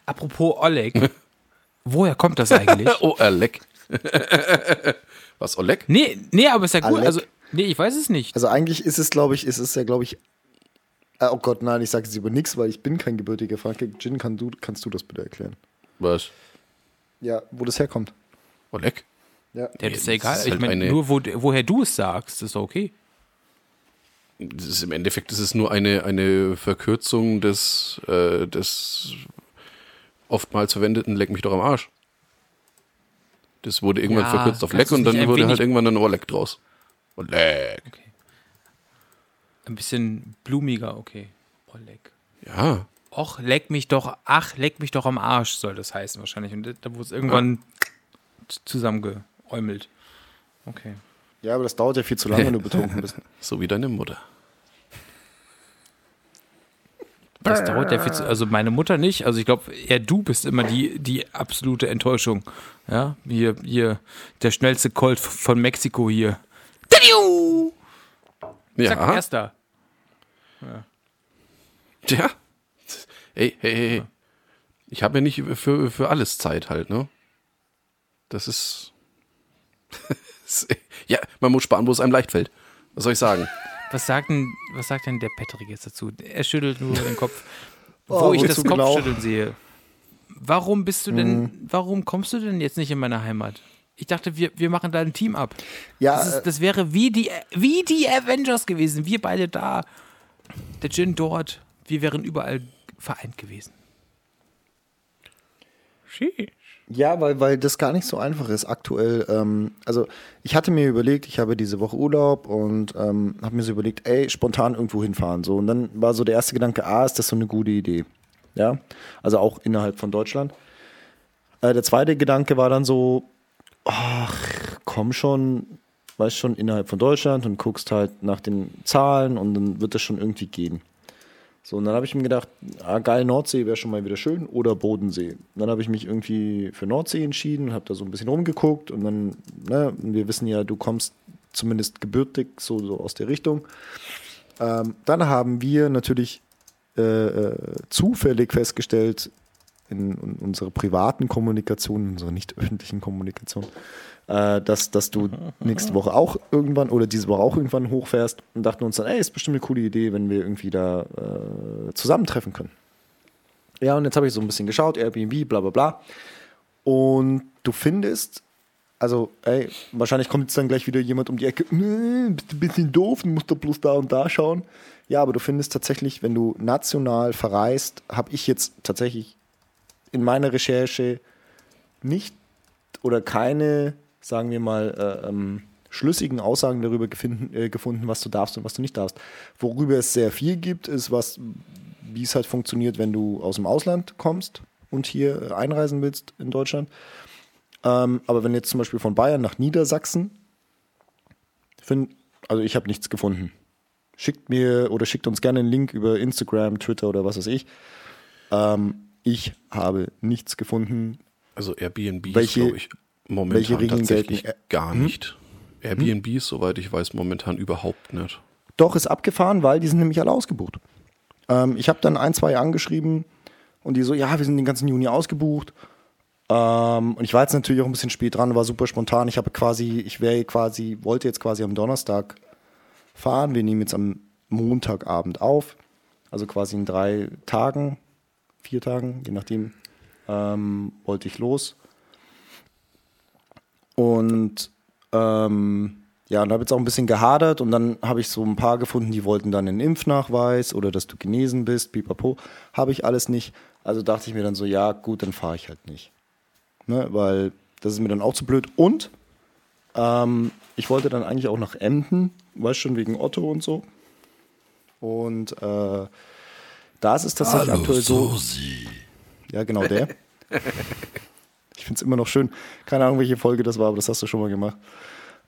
Apropos Oleg. woher kommt das eigentlich? Oh, Oleg. Was, Oleg? nee, nee, aber ist ja gut. Also, nee, ich weiß es nicht. Also eigentlich ist es, glaube ich, ist es ja, glaube ich. Äh, oh Gott, nein, ich sage jetzt über nichts, weil ich bin kein gebürtiger Franke. Jin, kann du, kannst du das bitte erklären? Was? Ja, wo das herkommt. Oleg? Ja. Ja, das ist ja egal. ist ich halt meine, eine- nur wo, woher du es sagst, ist okay. Das ist, Im Endeffekt ist es nur eine, eine Verkürzung des, äh, des oftmals verwendeten Leck mich doch am Arsch. Das wurde irgendwann Ja, verkürzt auf Leck und dann wurde halt irgendwann ein Ohrleck draus. Und Leck. Ein bisschen blumiger, okay. Oh, leck. Ja. Och, leck mich doch, ach, leck mich doch am Arsch, soll das heißen wahrscheinlich. Und da wurde es irgendwann zusammengeäumelt. Okay. Ja, aber das dauert ja viel zu lange, wenn du betrunken bist. So wie deine Mutter. Das dauert ja viel zu, also meine Mutter nicht. Also ich glaube, eher du bist immer die, die absolute Enttäuschung. Ja, hier, hier, der schnellste Colt von Mexiko hier. Tadiu! Zack, Ja. erster. Ja. Hey, hey, hey. hey. Ich habe ja nicht für, für alles Zeit halt, ne? Das ist. ja, man muss sparen, wo es einem leicht fällt. Was soll ich sagen? Was sagt denn, was sagt denn der Patrick jetzt dazu? Er schüttelt nur den Kopf. Oh, Wo ich das genau? Kopfschütteln sehe. Warum bist du denn, warum kommst du denn jetzt nicht in meine Heimat? Ich dachte, wir, wir machen da ein Team ab. Ja, Das, ist, äh, das wäre wie die, wie die Avengers gewesen. Wir beide da. Der Jin dort. Wir wären überall vereint gewesen. Ja, weil, weil das gar nicht so einfach ist aktuell. Ähm, also ich hatte mir überlegt, ich habe diese Woche Urlaub und ähm, habe mir so überlegt, ey, spontan irgendwo hinfahren. So. Und dann war so der erste Gedanke, ah, ist das so eine gute Idee. Ja, also auch innerhalb von Deutschland. Äh, der zweite Gedanke war dann so, ach, komm schon, weißt schon, innerhalb von Deutschland und guckst halt nach den Zahlen und dann wird das schon irgendwie gehen. So, und dann habe ich mir gedacht, ah, geil, Nordsee wäre schon mal wieder schön oder Bodensee. Und dann habe ich mich irgendwie für Nordsee entschieden, habe da so ein bisschen rumgeguckt und dann, ne, wir wissen ja, du kommst zumindest gebürtig so, so aus der Richtung. Ähm, dann haben wir natürlich äh, äh, zufällig festgestellt, in, in unserer privaten Kommunikation, in unserer nicht öffentlichen Kommunikation, äh, dass, dass du nächste Woche auch irgendwann oder diese Woche auch irgendwann hochfährst und dachten uns dann, ey, ist bestimmt eine coole Idee, wenn wir irgendwie da äh, zusammentreffen können. Ja, und jetzt habe ich so ein bisschen geschaut, Airbnb, bla bla bla. Und du findest, also, ey, wahrscheinlich kommt jetzt dann gleich wieder jemand um die Ecke, "Nee, bist ein bisschen doof, du musst doch bloß da und da schauen. Ja, aber du findest tatsächlich, wenn du national verreist, habe ich jetzt tatsächlich in meiner Recherche nicht oder keine, sagen wir mal, äh, ähm, schlüssigen Aussagen darüber gefunden, äh, gefunden, was du darfst und was du nicht darfst. Worüber es sehr viel gibt, ist, was, wie es halt funktioniert, wenn du aus dem Ausland kommst und hier äh, einreisen willst in Deutschland. Ähm, aber wenn jetzt zum Beispiel von Bayern nach Niedersachsen, find, also ich habe nichts gefunden. Schickt mir oder schickt uns gerne einen Link über Instagram, Twitter oder was weiß ich. Ähm, ich habe nichts gefunden. Also Airbnb Welche- glaube ich, momentan welche Regeln tatsächlich gelten? Gar nicht. Airbnb ist, soweit ich weiß, momentan überhaupt nicht. Doch, ist abgefahren, weil die sind nämlich alle ausgebucht. Ähm, ich habe dann ein, zwei angeschrieben und die so, ja, wir sind den ganzen Juni ausgebucht. Ähm, und ich war jetzt natürlich auch ein bisschen spät dran, war super spontan. Ich habe quasi, ich wäre quasi, wollte jetzt quasi am Donnerstag fahren. Wir nehmen jetzt am Montagabend auf. Also quasi in drei Tagen, vier Tagen, je nachdem, ähm, wollte ich los. Und ähm, ja, und habe jetzt auch ein bisschen gehadert und dann habe ich so ein paar gefunden, die wollten dann einen Impfnachweis oder dass du genesen bist, pipapo. Habe ich alles nicht. Also dachte ich mir dann so, ja, gut, dann fahre ich halt nicht. Ne, weil das ist mir dann auch zu blöd. Und ähm, ich wollte dann eigentlich auch nach Emden, weißt schon, wegen Otto und so. Und äh, da ist es tatsächlich aktuell so. Ja, genau der. ich finde es immer noch schön. Keine Ahnung, welche Folge das war, aber das hast du schon mal gemacht.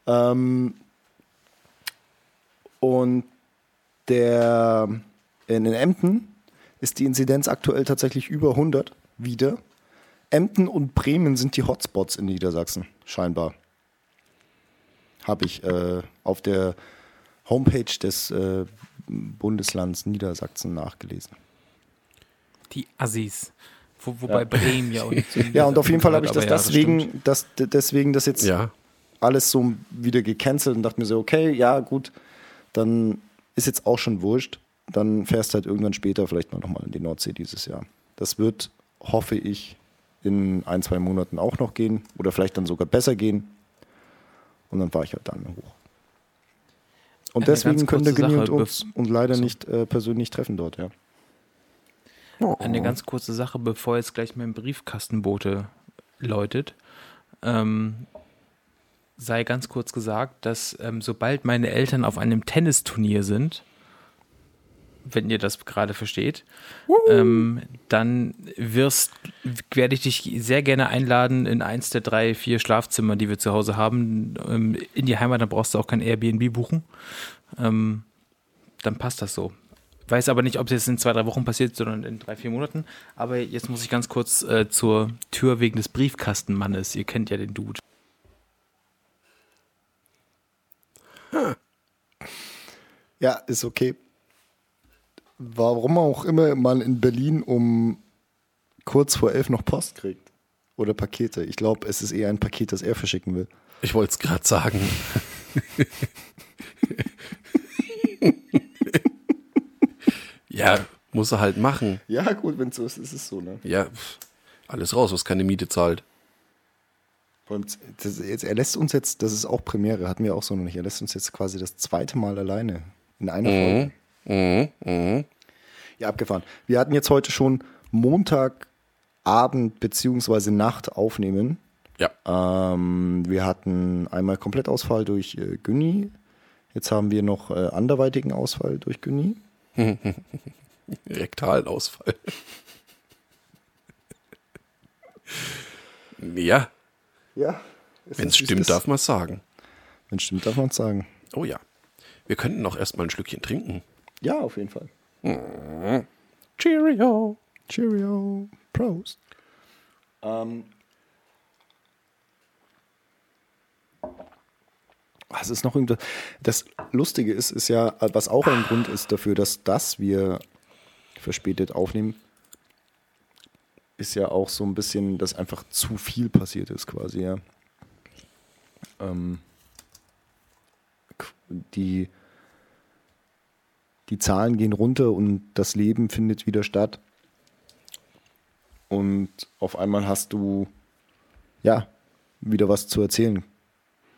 Ähm, und der in den Emden ist die Inzidenz aktuell tatsächlich über 100 wieder. Emden und Bremen sind die Hotspots in Niedersachsen, scheinbar. Habe ich äh, auf der Homepage des äh, Bundeslands Niedersachsen nachgelesen. Die Assis. Wo, wobei Bremen ja auch nicht so Ja, und auf jeden Fall habe ich das ja, das deswegen, stimmt. das, deswegen das jetzt Ja, alles so wieder gecancelt und dachte mir so, okay, ja, gut, dann ist jetzt auch schon wurscht. Dann fährst du halt irgendwann später vielleicht mal nochmal in die Nordsee dieses Jahr. Das wird, hoffe ich, in ein, zwei Monaten auch noch gehen oder vielleicht dann sogar besser gehen. Und dann fahre ich halt dann hoch. Und Eine deswegen können Günni und Sache, uns und leider so. nicht äh, persönlich treffen dort, ja. Eine ganz kurze Sache, bevor jetzt gleich mein Briefkastenbote läutet. Ähm, sei ganz kurz gesagt, dass ähm, sobald meine Eltern auf einem Tennisturnier sind, wenn ihr das gerade versteht, ähm, dann wirst, werde ich dich sehr gerne einladen in eins der drei, vier Schlafzimmer, die wir zu Hause haben, ähm, in die Heimat. Dann brauchst du auch kein Airbnb buchen. Ähm, dann passt das so. Weiß aber nicht, ob es jetzt in zwei, drei Wochen passiert, sondern in drei, vier Monaten. Aber jetzt muss ich ganz kurz äh, zur Tür wegen des Briefkastenmannes. Ihr kennt ja den Dude. Ja, ist okay. Warum auch immer man in Berlin um kurz vor elf noch Post kriegt. Oder Pakete. Ich glaube, es ist eher ein Paket, das er verschicken will. Ich wollte es gerade sagen. ja, muss er halt machen. Ja, gut, wenn es so ist, ist es so, ne? Ja, alles raus, was keine Miete zahlt. Das, jetzt, er lässt uns jetzt, das ist auch Premiere, hatten wir auch so noch nicht, er lässt uns jetzt quasi das zweite Mal alleine in einer Folge. Mhm, mhm. Ja, abgefahren. Wir hatten jetzt heute schon Montagabend beziehungsweise Nacht aufnehmen. Ja. Ähm, wir hatten einmal Komplettausfall durch äh, Günni. Jetzt haben wir noch äh, anderweitigen Ausfall durch Günni. Rektalausfall. ja, Ja. wenn es stimmt, darf man es sagen. Wenn es stimmt, darf man es sagen. Oh ja. Wir könnten noch erstmal ein Schlückchen trinken. Ja, auf jeden Fall. Cheerio. Cheerio. Prost. Ähm, was ist noch irgendwas? Das Lustige ist, ist ja, was auch ein Grund ist dafür, dass das wir verspätet aufnehmen, ist ja auch so ein bisschen, dass einfach zu viel passiert ist, quasi, ja. Ähm, die, die Zahlen gehen runter und das Leben findet wieder statt. Und auf einmal hast du, ja, wieder was zu erzählen.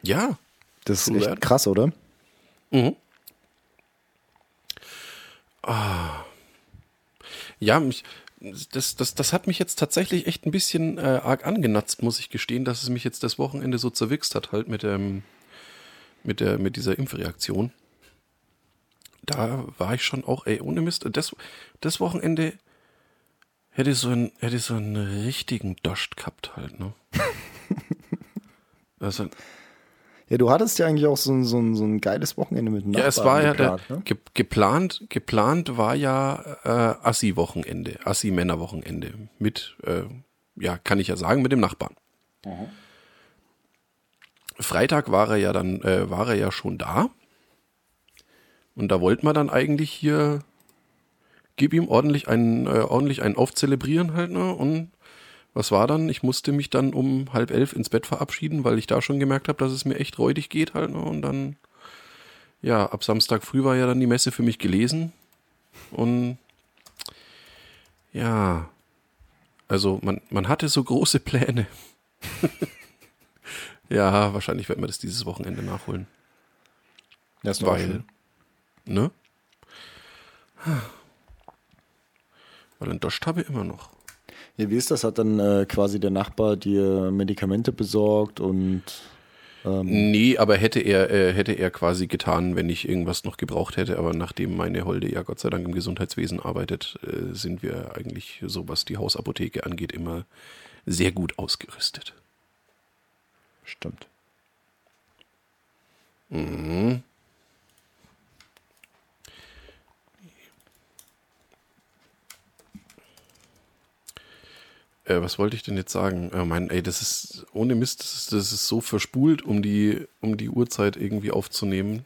Ja. Das ist echt krass, oder? Mhm. Ah. Ja, mich, das, das, das hat mich jetzt tatsächlich echt ein bisschen äh, arg angenatzt, muss ich gestehen, dass es mich jetzt das Wochenende so zerwichst hat, halt mit dem, mit der, mit dieser Impfreaktion. Da war ich schon auch, ey, ohne Mist. Das, das Wochenende hätte so ein, hätte so einen richtigen Dost gehabt halt, ne? Also, Ja, du hattest ja eigentlich auch so, ein- so, ein- so ein geiles Wochenende mit dem Ja, es Nachbarn war ja geplant, der, ne? ge geplant, geplant war ja äh, Assi-Wochenende, Assi-Männer-Wochenende mit, äh, ja, kann ich ja sagen, mit dem Nachbarn. Freitag war er ja dann, äh, war er ja schon da. Und da wollten wir dann eigentlich hier, gib ihm ordentlich einen, äh, ordentlich einen aufzelebrieren halt, ne? Und was war dann? Ich musste mich dann um halb elf ins Bett verabschieden, weil ich da schon gemerkt habe, dass es mir echt räudig geht halt, ne? Und dann ja, ab Samstag früh war ja dann die Messe für mich gelesen. Und ja, also man, man hatte so große Pläne. ja, wahrscheinlich werden wir das dieses Wochenende nachholen. Das war Weil, schön. Ne? Weil ein Dost habe ich immer noch. Ja, wie ist das? Hat dann äh, quasi der Nachbar dir Medikamente besorgt und ähm, Nee, aber hätte er, äh, hätte er quasi getan, wenn ich irgendwas noch gebraucht hätte. Aber nachdem meine Holde ja Gott sei Dank im Gesundheitswesen arbeitet, äh, sind wir eigentlich, so was die Hausapotheke angeht, immer sehr gut ausgerüstet. stimmt. Mhm. Äh, was wollte ich denn jetzt sagen? Äh, mein, ey, das ist ohne Mist, das ist, das ist so verspult, um die, um die Uhrzeit irgendwie aufzunehmen.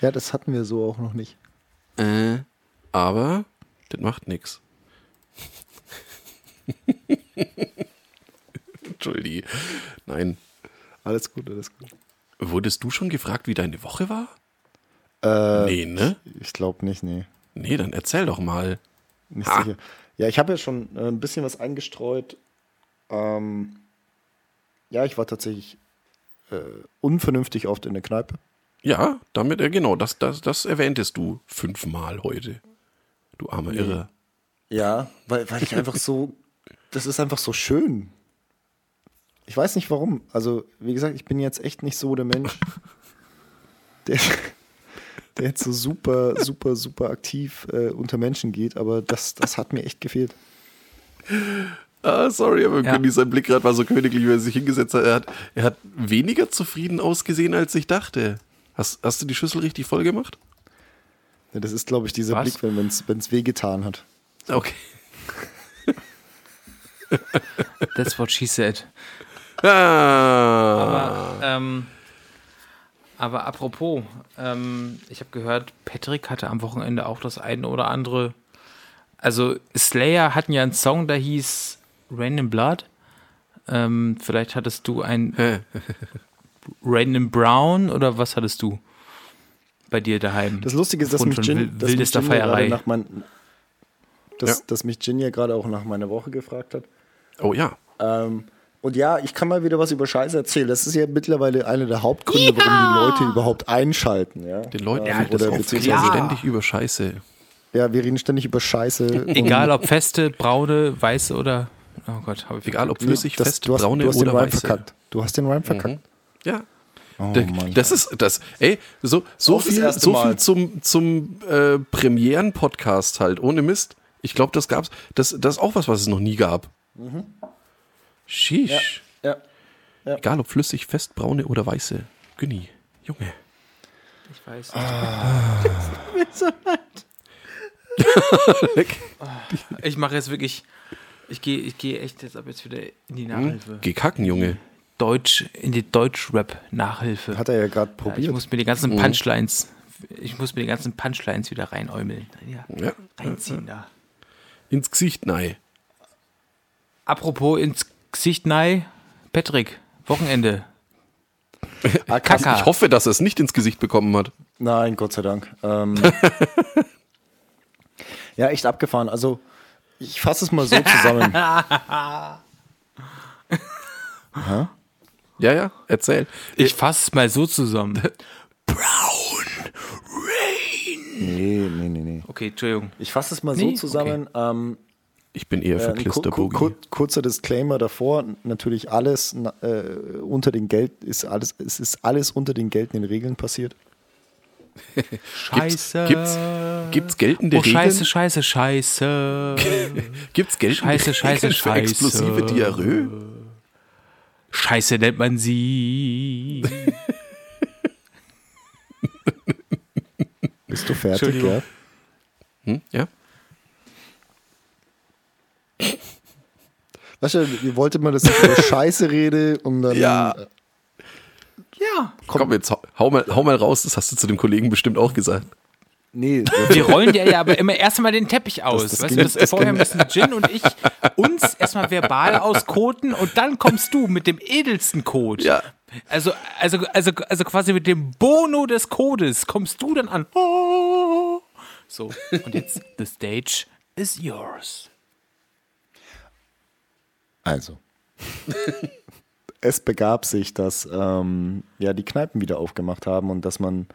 Ja, das hatten wir so auch noch nicht. Äh, aber das macht nix. Entschuldige. Nein. Alles gut, alles gut. Wurdest du schon gefragt, wie deine Woche war? Äh, nee, ne? Ich glaube nicht, nee. Nee, dann erzähl doch mal. Nicht Ha. sicher. Ja, ich habe ja schon äh, ein bisschen was eingestreut. Ähm, ja, ich war tatsächlich äh, unvernünftig oft in der Kneipe. Ja, damit, äh, genau, das, das, das erwähntest du fünfmal heute. Du armer. Irre. Ja, weil, weil ich einfach so, das ist einfach so schön. Ich weiß nicht warum. Also, wie gesagt, ich bin jetzt echt nicht so der Mensch, der, der jetzt so super, super, super aktiv äh, unter Menschen geht, aber das, das hat mir echt gefehlt. Ah, sorry, aber Ja. Günni, sein Blick gerade war so königlich, wie er sich hingesetzt hat. Er hat, er hat weniger zufrieden ausgesehen, als ich dachte. Hast, hast du die Schüssel richtig voll gemacht? Ja, das ist, glaube ich, dieser Was? Blick, wenn es wehgetan hat. Okay. That's what she said. Ah. Aber, ähm, aber apropos, ähm, ich habe gehört, Patrick hatte am Wochenende auch das eine oder andere. Also Slayer hatten ja einen Song, der hieß Rain in Blood. Ähm, vielleicht hattest du ein in Brown oder was hattest du bei dir daheim? Das Lustige ist, dass mich Gin, dass mich wildester Gin ja gerade Feierei. nach mein, dass, Ja. dass mich Gin ja gerade auch nach meiner Woche gefragt hat. Oh ja. Ähm, und ja, ich kann mal wieder was über Scheiße erzählen. Das ist ja mittlerweile einer der Hauptgründe, warum die Leute überhaupt einschalten. Ja? Den Leuten das oder auf. beziehungsweise, Ja. ständig über Scheiße. ja, wir reden ständig über Scheiße. Egal ob feste, braune, weiße oder. Oh Gott, habe ich Egal ob flüssig, das, fest, du hast, braune du hast den oder Rhyme weiße. verkackt. Du hast den Rhyme verkackt. Ja. Oh, Da- Mann. Das ist das. Ey, so, so Auch das viel, so Mal. viel zum, zum äh, Premieren-Podcast halt, ohne Mist. Ich glaube, das gab's. Das, das ist auch was, was es noch nie gab. Sheesh. ja. Egal ob flüssig, fest, braune oder weiße. Günni, Junge. Ich weiß. Ich mache jetzt wirklich. Ich gehe ich gehe echt jetzt ab jetzt wieder in die Nachhilfe. Geh kacken, Junge. Deutsch, in die Deutsch-Rap-Nachhilfe. Hat er ja gerade Ja, ich probiert. muss mir die ganzen Punchlines, ich muss mir die ganzen Punchlines wieder reinäumeln. Ja, Ja. reinziehen da. Ins Gesicht, nein. Apropos ins Gesicht nei, Patrick, Wochenende. Ah, krass. Kaka. Ich hoffe, dass er es nicht ins Gesicht bekommen hat. Nein, Gott sei Dank. Ähm, ja, echt abgefahren. Also, ich fasse es mal so zusammen. Ja, ja, erzähl. Ich fasse es mal so zusammen. Nee, nee, nee, nee. Okay, Entschuldigung. Ich fasse es mal Nee? so zusammen. Ähm, Ich bin eher für Äh, ein ku- ku- Klisterboogie. ku- kurzer Disclaimer davor, natürlich alles äh, unter den Geld ist alles, es ist alles unter den geltenden Regeln passiert. Scheiße. Gibt's, gibt's geltende oh, Regeln? scheiße, scheiße, scheiße. Gibt's geltende Scheiße, scheiße, Regeln für scheiße. explosive Diarrhoe? Scheiße nennt man sie. Bist du fertig, ja? Hm? Ja? Weißt du, ihr wolltet mal, dass ich über Scheiße rede und dann Ja. äh, Ja. Komm, jetzt hau, mal, hau mal raus, das hast du zu dem Kollegen bestimmt auch gesagt. nee, Wir rollen dir ja aber immer erstmal den Teppich aus. das weißt ging- du, das, das vorher ging- müssen Jin und ich uns erstmal verbal auskoten und dann kommst du mit dem edelsten Code. Ja. Also, also, also, also quasi mit dem Bono des Codes kommst du dann an. Oh. So, und jetzt, the stage is yours. Also. es begab sich, dass ähm, ja, die Kneipen wieder aufgemacht haben und dass man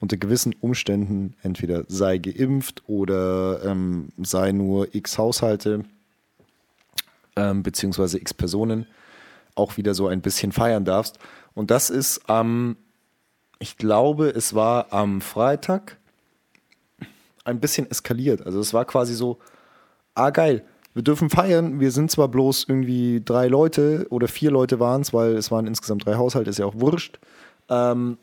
unter gewissen Umständen entweder sei geimpft oder ähm, sei nur x Haushalte ähm, beziehungsweise x Personen auch wieder so ein bisschen feiern darfst. Und das ist am, ich glaube, es war am Freitag ein bisschen eskaliert. Also es war quasi so, ah geil, wir dürfen feiern. Wir sind zwar bloß irgendwie drei Leute oder vier Leute waren es, weil es waren insgesamt drei Haushalte, ist ja auch wurscht. Ähm,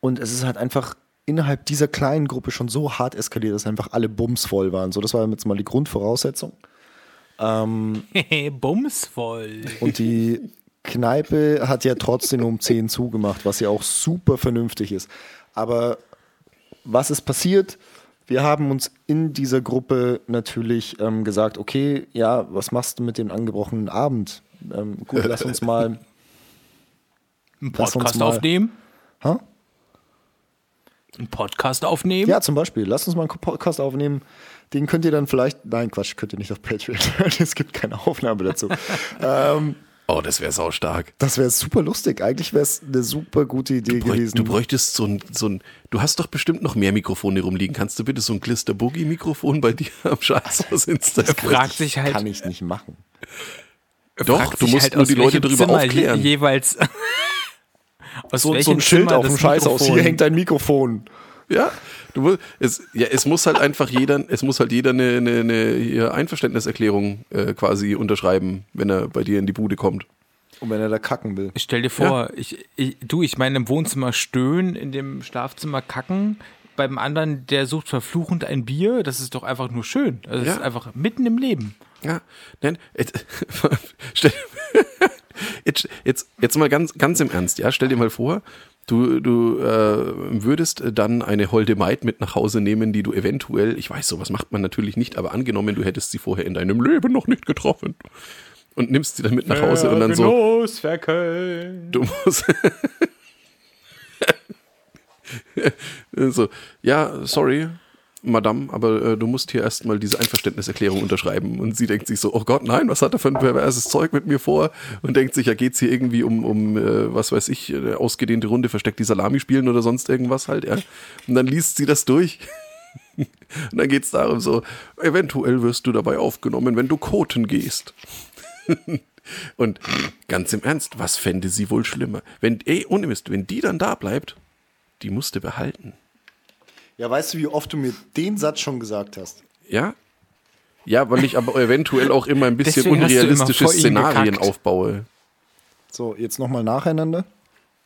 und es ist halt einfach innerhalb dieser kleinen Gruppe schon so hart eskaliert, dass einfach alle bumsvoll waren. So, das war jetzt mal die Grundvoraussetzung. Bumsvoll. Und die Kneipe hat ja trotzdem um 10 zugemacht, was ja auch super vernünftig ist. Aber was ist passiert? Wir haben uns in dieser Gruppe natürlich ähm, gesagt, okay, ja, was machst du mit dem angebrochenen Abend? Ähm, gut, lass uns mal. Ein Lass uns Podcast mal- aufnehmen? Hä? Ein Podcast aufnehmen? Ja, zum Beispiel, lass uns mal einen Podcast aufnehmen. Den könnt ihr dann vielleicht. Nein, Quatsch, könnt ihr nicht auf Patreon. es gibt keine Aufnahme dazu. ähm, Oh, das wäre sau stark. Das wäre super lustig. Eigentlich wäre es eine super gute Idee Du, gewesen. du bräuchtest so ein, so ein, du hast doch bestimmt noch mehr Mikrofone rumliegen. Kannst du bitte so ein Glister Boogie Mikrofon bei dir am Scheißhaus installieren? Fragt sich halt. Kann ich nicht machen. Doch, du musst halt, nur die Leute darüber Zimmer aufklären. Je, jeweils. aus So, so ein Schild Zimmer auf dem Scheißhaus. Hier hängt ein Mikrofon. Ja, du es, ja, es muss halt einfach jeder, es muss halt jeder eine, eine, eine hier Einverständniserklärung äh, quasi unterschreiben, wenn er bei dir in die Bude kommt. Und wenn er da kacken will. Stell dir vor, ich, ich, du, ich meine im Wohnzimmer stöhnen, in dem Schlafzimmer kacken, beim anderen, der sucht verfluchend ein Bier, das ist doch einfach nur schön. Das Ja. ist einfach mitten im Leben. Ja, nein, jetzt, stell, jetzt, jetzt, jetzt mal ganz, ganz im Ernst, ja, stell dir mal vor, du, du äh, würdest dann eine holde Maid mit nach Hause nehmen, die du eventuell, ich weiß, sowas macht man natürlich nicht, aber angenommen, du hättest sie vorher in deinem Leben noch nicht getroffen und nimmst sie dann mit nach Hause und dann so, du musst, so, ja, sorry, Madame, aber äh, du musst hier erstmal diese Einverständniserklärung unterschreiben. Und sie denkt sich so, oh Gott, nein, was hat er für ein perverses Zeug mit mir vor? Und denkt sich, ja, geht's hier irgendwie um, um äh, was weiß ich, äh, ausgedehnte Runde, versteckt die Salami spielen oder sonst irgendwas halt, ja. Und dann liest sie das durch. Und dann geht's darum so, eventuell wirst du dabei aufgenommen, wenn du koten gehst. Und ganz im Ernst, was fände sie wohl schlimmer? Wenn, ey, ohne Mist, wenn die dann da bleibt, die musste behalten. Ja, weißt du, wie oft du mir den Satz schon gesagt hast? Ja? Ja, weil ich aber eventuell auch immer ein bisschen Deswegen unrealistische Szenarien aufbaue. So, jetzt nochmal nacheinander.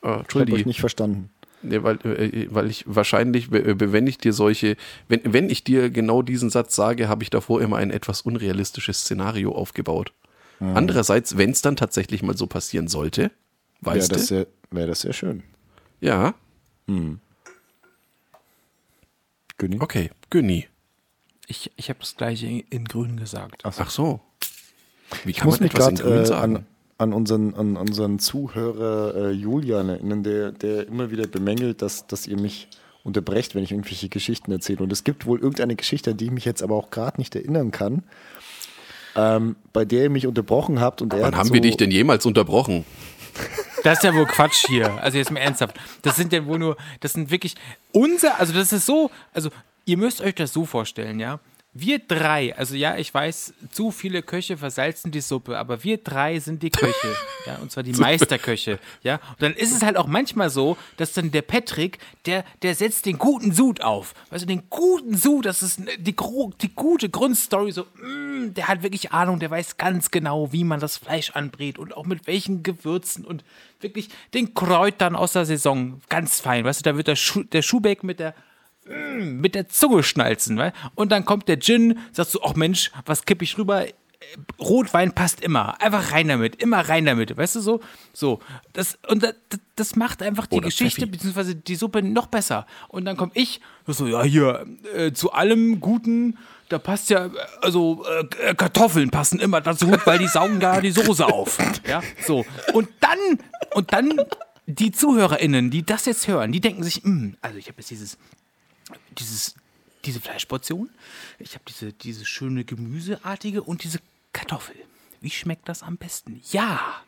Ah, Ich habe euch nicht verstanden. Nee, weil, äh, weil ich wahrscheinlich, wenn ich dir solche, wenn, wenn ich dir genau diesen Satz sage, habe ich davor immer ein etwas unrealistisches Szenario aufgebaut. Mhm. Andererseits, wenn es dann tatsächlich mal so passieren sollte, Wäre weißt das, du? sehr, wär das sehr schön. Ja, Günni? okay, Günni. Ich, ich habe das gleiche in, Grün gesagt. Ach so. Wie Ich kann muss man mich etwas in gerade Grün äh, sagen? an, an, unseren, an unseren Zuhörer äh, Julian erinnern, der, der immer wieder bemängelt, dass, dass ihr mich unterbrecht, wenn ich irgendwelche Geschichten erzähle. Und es gibt wohl irgendeine Geschichte, an die ich mich jetzt aber auch gerade nicht erinnern kann, ähm, bei der ihr mich unterbrochen habt. Und er Wann hat haben so, wir dich denn jemals unterbrochen? Das ist ja wohl Quatsch hier. Also jetzt mal ernsthaft. Das sind ja wohl nur, das sind wirklich unser, also das ist so, also ihr müsst euch das so vorstellen, ja. Wir drei, also ja, ich weiß, zu viele Köche versalzen die Suppe, aber wir drei sind die Köche, ja, und zwar die Meisterköche, ja. Und dann ist es halt auch manchmal so, dass dann der Patrick, der, der setzt den guten Sud auf, weißt du, den guten Sud, das ist die, die gute Grundstory, so, mm, der hat wirklich Ahnung, der weiß ganz genau, wie man das Fleisch anbrät und auch mit welchen Gewürzen und wirklich den Kräutern aus der Saison, ganz fein, weißt du, da wird der, Schu der Schubeck mit der mit der Zunge schnalzen, weil? Und dann kommt der Gin, sagst du, ach Mensch, was kipp ich rüber? Äh, Rotwein passt immer. Einfach rein damit, immer rein damit, weißt du so? So, das und das, das macht einfach die Oder Geschichte Pfeffi. beziehungsweise die Suppe noch besser. Und dann komme ich so, ja hier äh, zu allem Guten, da passt ja, also äh, Kartoffeln passen immer dazu gut, weil die saugen da die Soße auf. Ja, so. Und dann und dann die ZuhörerInnen, die das jetzt hören, die denken sich, "Hm, also ich habe jetzt dieses dieses, diese Fleischportion, ich habe diese, diese schöne Gemüseartige und diese Kartoffel. Wie schmeckt das am besten? Ja,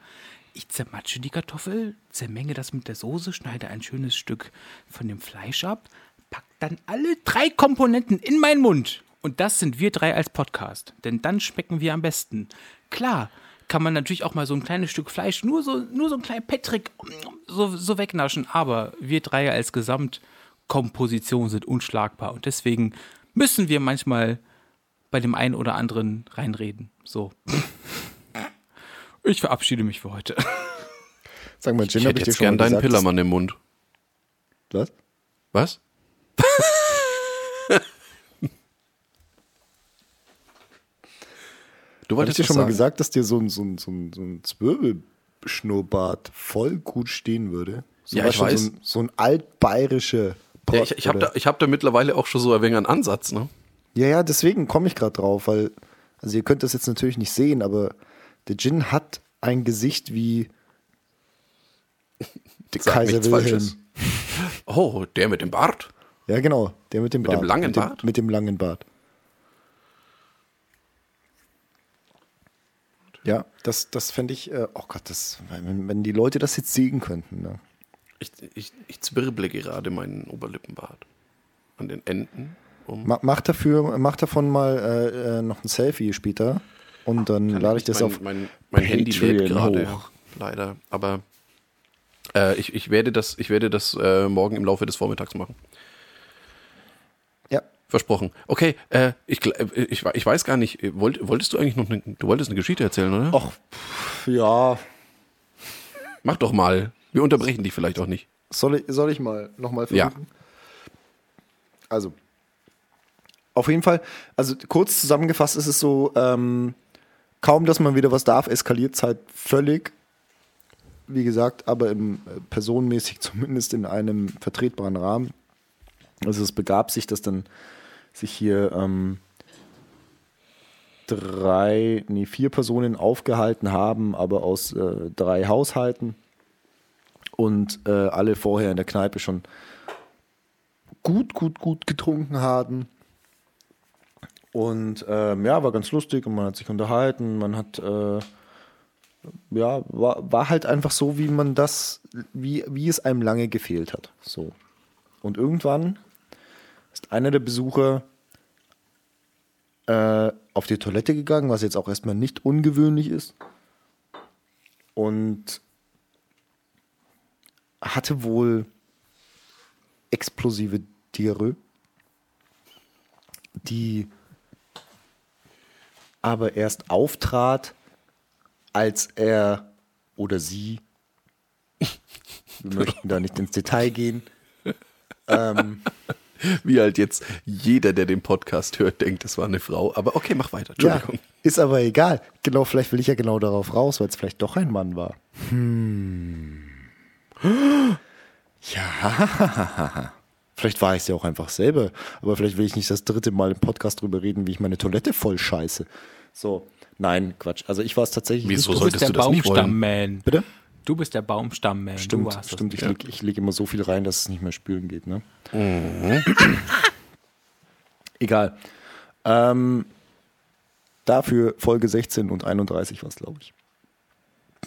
ich zermatsche die Kartoffel, zermenge das mit der Soße, schneide ein schönes Stück von dem Fleisch ab, pack dann alle drei Komponenten in meinen Mund. Und das sind wir drei als Podcast. Denn dann schmecken wir am besten. Klar, kann man natürlich auch mal so ein kleines Stück Fleisch, nur so, nur so ein kleiner Patrick, so, so wegnaschen. Aber wir drei als Gesamtkomposition sind unschlagbar. Und deswegen müssen wir manchmal bei dem einen oder anderen reinreden. So. Ich verabschiede mich für heute. Sag mal, Gin, Ich hab hätte dir jetzt schon gern mal deinen Pillermann im Mund. Was? Was? Du Hab ich wolltest dir schon mal sagen. gesagt, dass dir so ein, so ein, so ein, so ein Zwirbelschnurrbart voll gut stehen würde? So, Ja, ich weiß. So ein, so ein altbayerische Ja, ich ich habe da, ich hab da mittlerweile auch schon so ein wenig einen Ansatz, ne? Ja, ja, deswegen komme ich gerade drauf, weil, also ihr könnt das jetzt natürlich nicht sehen, aber der Gin hat ein Gesicht wie Kaiser Wilhelm. Falsches. Oh, der mit dem Bart? Ja, genau, der mit dem Mit Bart. dem langen mit dem, Bart? Mit dem langen Bart. Ja, das, das fände ich, äh, oh Gott, das, wenn, wenn die Leute das jetzt sehen könnten. Ne? Ich, ich, ich zwirble gerade meinen Oberlippenbart an den Enden. Um Ma, mach, dafür, mach davon mal äh, äh, noch ein Selfie später und dann Kann lade ich das mein, auf Mein, mein Handy lädt gerade, hoch. leider. Aber äh, ich, ich werde das, ich werde das äh, morgen im Laufe des Vormittags machen. Ja, Versprochen. Okay, äh, ich, äh, ich, ich weiß gar nicht, äh, wollt, wolltest du eigentlich noch eine, du wolltest eine Geschichte erzählen, oder? ach, pff, ja, Mach doch mal. Wir unterbrechen dich vielleicht auch nicht. soll ich, soll ich mal nochmal Ja. versuchen? Also, auf jeden Fall, also kurz zusammengefasst ist es so, ähm, kaum, dass man wieder was darf, eskaliert es halt völlig. Wie gesagt, aber im äh, personenmäßig zumindest in einem vertretbaren Rahmen. Also es begab sich, dass dann sich hier ähm, drei, nee, vier Personen aufgehalten haben, aber aus äh, drei Haushalten und äh, alle vorher in der Kneipe schon gut, gut, gut getrunken hatten. Und ähm, ja, war ganz lustig und man hat sich unterhalten, man hat, äh, ja, war, war halt einfach so, wie man das, wie, wie es einem lange gefehlt hat. So. Und irgendwann ist einer der Besucher äh, auf die Toilette gegangen, was jetzt auch erstmal nicht ungewöhnlich ist. Und hatte wohl explosive Diarrhoe, die aber erst auftrat, als er oder sie, wir möchten da nicht ins Detail gehen, ähm, Wie halt jetzt jeder, der den Podcast hört, denkt, das war eine Frau. Aber okay, mach weiter. ja, Entschuldigung. ist aber egal. Genau, vielleicht will ich ja genau darauf raus, weil es vielleicht doch ein Mann war. Hm. Ja. Vielleicht war ich es ja auch einfach selber. Aber vielleicht will ich nicht das dritte Mal im Podcast drüber reden, wie ich meine Toilette voll scheiße. So, nein, Quatsch. Also ich war es tatsächlich Wieso nicht. Du bist solltest der du das? Baumstammman. Bitte? Du bist der Baumstammman. Stimmt, stimmt. Ich nicht. leg, ich leg immer so viel rein, dass es nicht mehr spülen geht. Ne? Egal. Ähm, dafür Folge 16 und 31 war es, glaube ich.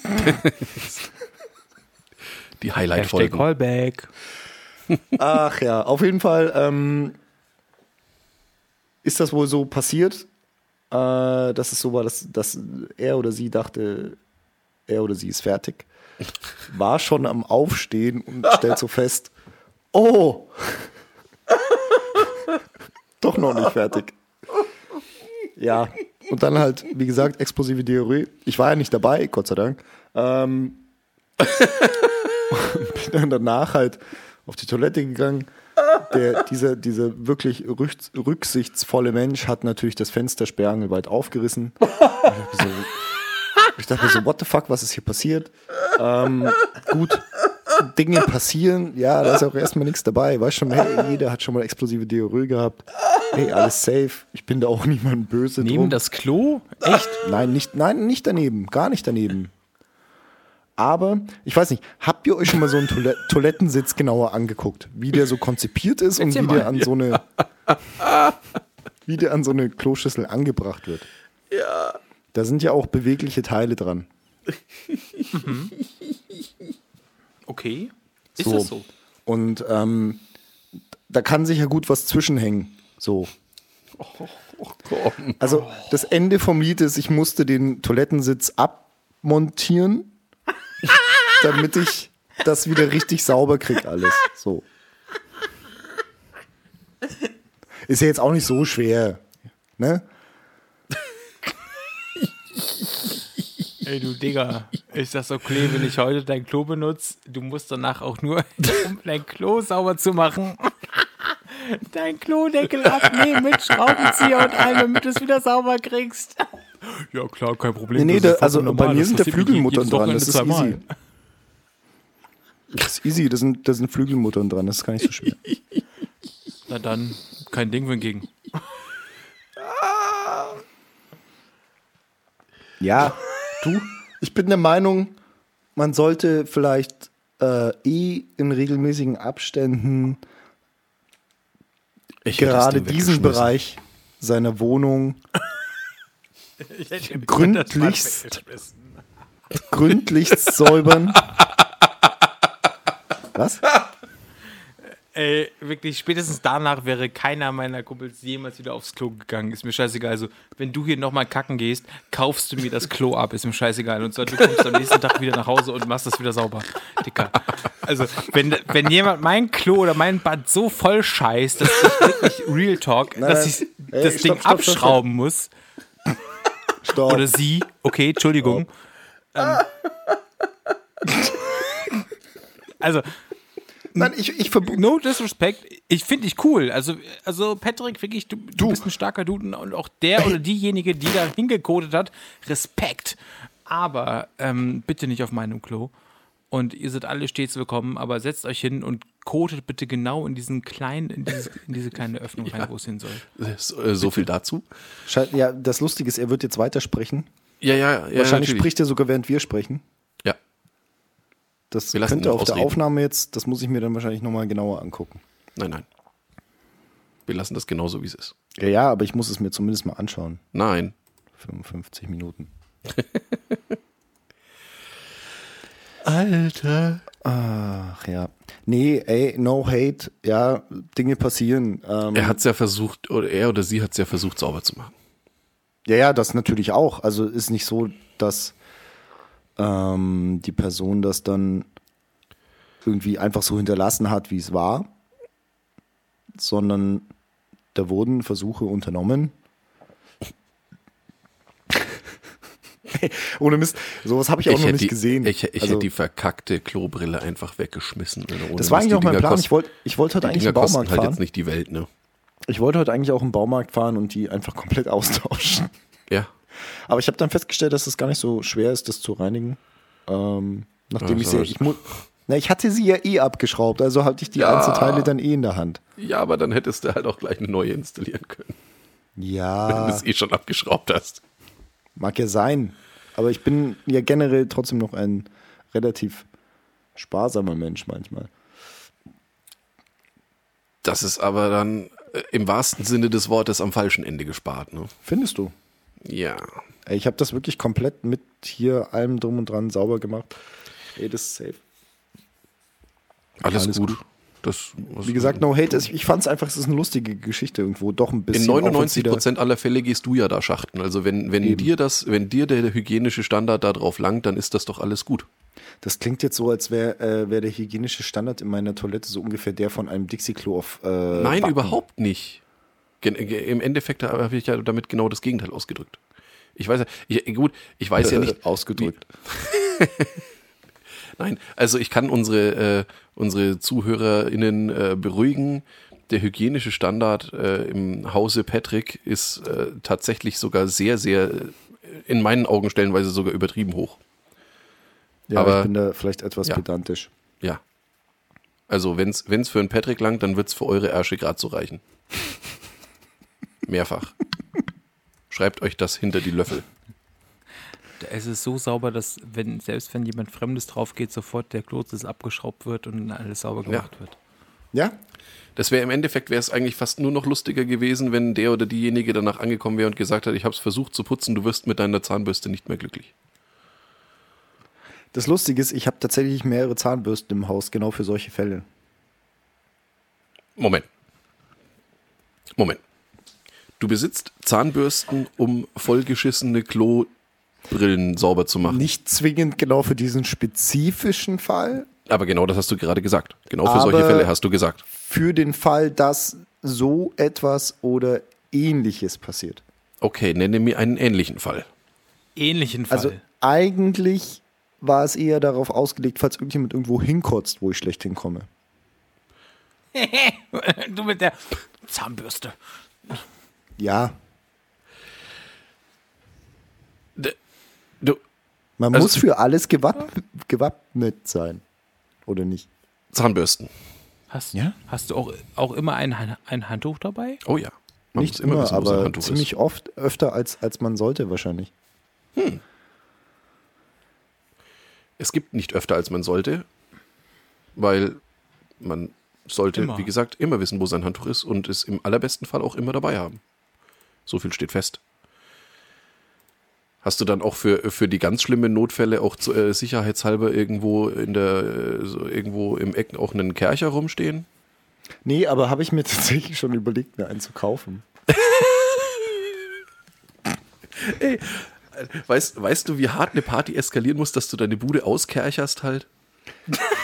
Die Highlight-Folgen. Callback. Ach ja, auf jeden Fall ähm, ist das wohl so passiert, äh, dass es so war, dass, dass er oder sie dachte, er oder sie ist fertig. War schon am Aufstehen und stellt so fest, oh, doch noch nicht fertig. Ja, und dann halt, wie gesagt, explosive Diarrhoe. Ich war ja nicht dabei, Gott sei Dank. Ähm, bin dann danach halt auf die Toilette gegangen. Der, dieser, dieser wirklich rücks- rücksichtsvolle Mensch hat natürlich das Fenster sperrangelweit aufgerissen. Ich dachte, so, ich dachte mir so, what the fuck, was ist hier passiert? Ähm, gut, Dinge passieren, ja, da ist auch erstmal nichts dabei. Weißt schon, hey, jeder hat schon mal explosive Diarrhoe gehabt. Hey, alles safe. Ich bin da auch niemand böse Neben drum. das Klo? Echt? Nein, nicht, nein, nicht daneben. Gar nicht daneben. Aber, ich weiß nicht, habt ihr euch schon mal so einen Toilett Toilettensitz genauer angeguckt? Wie der so konzipiert ist und wie mal. der an so eine wie der an so eine Kloschüssel angebracht wird? Ja. Da sind ja auch bewegliche Teile dran. Okay. Ist So. das so? Und ähm, da kann sich ja gut was zwischenhängen. So. Also das Ende vom Lied ist, ich musste den Toilettensitz abmontieren, damit ich das wieder richtig sauber krieg alles. So. Ist ja jetzt auch nicht so schwer. Ne? Ey, du Digga, ist das okay, wenn ich heute dein Klo benutze? Du musst danach auch nur, um dein Klo sauber zu machen, dein Klodeckel abnehmen mit Schraubenzieher und allem, damit du es wieder sauber kriegst. Ja, klar, kein Problem. Nee, nee, da, also vollkommen bei normal, mir das sind da Flügelmuttern dran. Das ist easy. Das ist easy, da sind, da sind Flügelmuttern dran, das ist gar nicht so schwer. Na dann, kein Ding hingegen. Ja, du, ich bin der Meinung, man sollte vielleicht äh, eh in regelmäßigen Abständen Ich gerade diesen. Bereich seiner Wohnung Gründlichst. gründlichst säubern. Was? Ey, wirklich, spätestens danach wäre keiner meiner Kumpels jemals wieder aufs Klo gegangen. Ist mir scheißegal. Also, wenn du hier nochmal kacken gehst, kaufst du mir das Klo ab. Ist mir scheißegal. Und zwar, du kommst am nächsten Tag wieder nach Hause und machst das wieder sauber. Dicker. Also, wenn, wenn jemand mein Klo oder mein Bad so voll scheißt, dass ich wirklich Real Talk, Nein, dass ich Ey, das stopp, Ding stopp, stopp, abschrauben muss. Stopp. Oder sie. Okay, Entschuldigung. Ähm, also, Nein, ich, ich No disrespect, ich finde dich cool. Also, also Patrick, wirklich, du, du bist ein starker Dude und auch der oder diejenige, die da hingekodet hat, Respekt. Aber ähm, bitte nicht auf meinem Klo. Und ihr seid alle stets willkommen, aber setzt euch hin und kotet bitte genau in diesen kleinen, in, dieses, in diese kleine Öffnung rein, wo es hin soll. So, äh, so viel dazu. Ja, das Lustige ist, er wird jetzt weitersprechen. Ja, ja, ja. Wahrscheinlich natürlich. spricht er sogar, während wir sprechen. Ja. Das Wir lassen könnte auf der ausreden. Aufnahme jetzt, das muss ich mir dann wahrscheinlich nochmal genauer angucken. Nein, nein. Wir lassen das genauso, wie es ist. Ja, ja, aber ich muss es mir zumindest mal anschauen. Nein. 55 Minuten. Alter. Ach ja. Nee, ey, no hate. Ja, Dinge passieren. Ähm, Er hat es ja versucht, oder er oder sie hat es ja versucht, sauber zu machen. Ja, ja, das natürlich auch. Also ist nicht so, dass ähm, die Person das dann irgendwie einfach so hinterlassen hat, wie es war, sondern da wurden Versuche unternommen. Ohne Mist, sowas habe ich auch noch hätte nicht die, gesehen. Ich, ich Also, hätte die verkackte Klobrille einfach weggeschmissen. Ohne das war eigentlich auch mein Dinger Plan. kosten- Ich wollte ich wollte heute eigentlich Dinger im Baumarkt halt fahren. jetzt nicht die Welt, ne? Ich wollte heute eigentlich auch im Baumarkt fahren und die einfach komplett austauschen. Ja. Aber ich habe dann festgestellt, dass es gar nicht so schwer ist, das zu reinigen. Ähm, nachdem Ja, ich sie, ich mu- na, ich hatte sie ja eh abgeschraubt, also hatte ich die Ja. Einzelteile dann eh in der Hand. Ja, aber dann hättest du halt auch gleich eine neue installieren können, wenn du Ja, es eh schon abgeschraubt hast. Mag ja sein. Aber ich bin ja generell trotzdem noch ein relativ sparsamer Mensch manchmal. Das ist aber dann äh, im wahrsten Sinne des Wortes am falschen Ende gespart, ne? Findest du? Ja. Ich habe das wirklich komplett mit hier allem drum und dran sauber gemacht. Ey, das ist safe. Alles, Alles gut. gut. Das, Wie gesagt, no hate. Ich fand es einfach, es ist eine lustige Geschichte irgendwo. Doch ein bisschen. in auch wenn's 99 wieder- Prozent aller Fälle gehst du ja da schachten. Also wenn, wenn dir das, wenn dir der hygienische Standard da drauf langt, dann ist das doch alles gut. Das klingt jetzt so, als wäre äh, wär der hygienische Standard in meiner Toilette so ungefähr der von einem Dixie-Klo auf. Äh, Nein, Backen. überhaupt nicht. Ge- Im Endeffekt habe ich ja damit genau das Gegenteil ausgedrückt. Ich weiß ja, ich, gut, ich weiß ja nicht. Ausgedrückt. Nein, also ich kann unsere, äh, unsere ZuhörerInnen äh, beruhigen. Der hygienische Standard äh, im Hause Patrick ist äh, tatsächlich sogar sehr, sehr, äh, in meinen Augen stellenweise sogar übertrieben hoch. Ja, Aber- ich bin da vielleicht etwas Ja. pedantisch. Ja. Also wenn es für einen Patrick langt, dann wird es für eure Ärsche gerade so reichen. Mehrfach. Schreibt euch das hinter die Löffel. Es ist so sauber, dass wenn, selbst wenn jemand Fremdes drauf geht, sofort der Klositz abgeschraubt wird und alles sauber gemacht wird. Ja? Das wäre im Endeffekt wäre es eigentlich fast nur noch lustiger gewesen, wenn der oder diejenige danach angekommen wäre und gesagt hat, ich habe es versucht zu putzen, du wirst mit deiner Zahnbürste nicht mehr glücklich. Das Lustige ist, ich habe tatsächlich mehrere Zahnbürsten im Haus, genau für solche Fälle. Moment. Moment. Du besitzt Zahnbürsten, um vollgeschissene Klobrillen sauber zu machen. Nicht zwingend genau für diesen spezifischen Fall, Aber genau das hast du gerade gesagt. Genau für solche Fälle hast du gesagt. für den Fall, dass so etwas oder ähnliches passiert. Okay, nenne mir einen ähnlichen Fall. Ähnlichen Fall. Also eigentlich war es eher darauf ausgelegt, falls irgendjemand irgendwo hinkotzt, wo ich schlecht hinkomme. du mit der Zahnbürste. Ja, man Also- muss für alles gewapp gewappnet sein. Oder nicht? Zahnbürsten. Hast, Ja? hast du auch, auch immer ein, ein Handtuch dabei? Oh ja. Man nicht muss immer wissen, wo sein aber Handtuch ziemlich ist. oft, öfter als, als man sollte wahrscheinlich. Es gibt nicht öfter, als man sollte, weil man sollte, Immer. wie gesagt, immer wissen, wo sein Handtuch ist und es im allerbesten Fall auch immer dabei haben. So viel steht fest. Hast du dann auch für, für die ganz schlimmen Notfälle auch zu, äh, sicherheitshalber irgendwo in der, äh, so irgendwo im Eck auch einen Kercher rumstehen? Nee, aber habe ich mir tatsächlich schon überlegt, mir einen zu kaufen. Weißt, weißt du, wie hart eine Party eskalieren muss, dass du deine Bude auskercherst halt?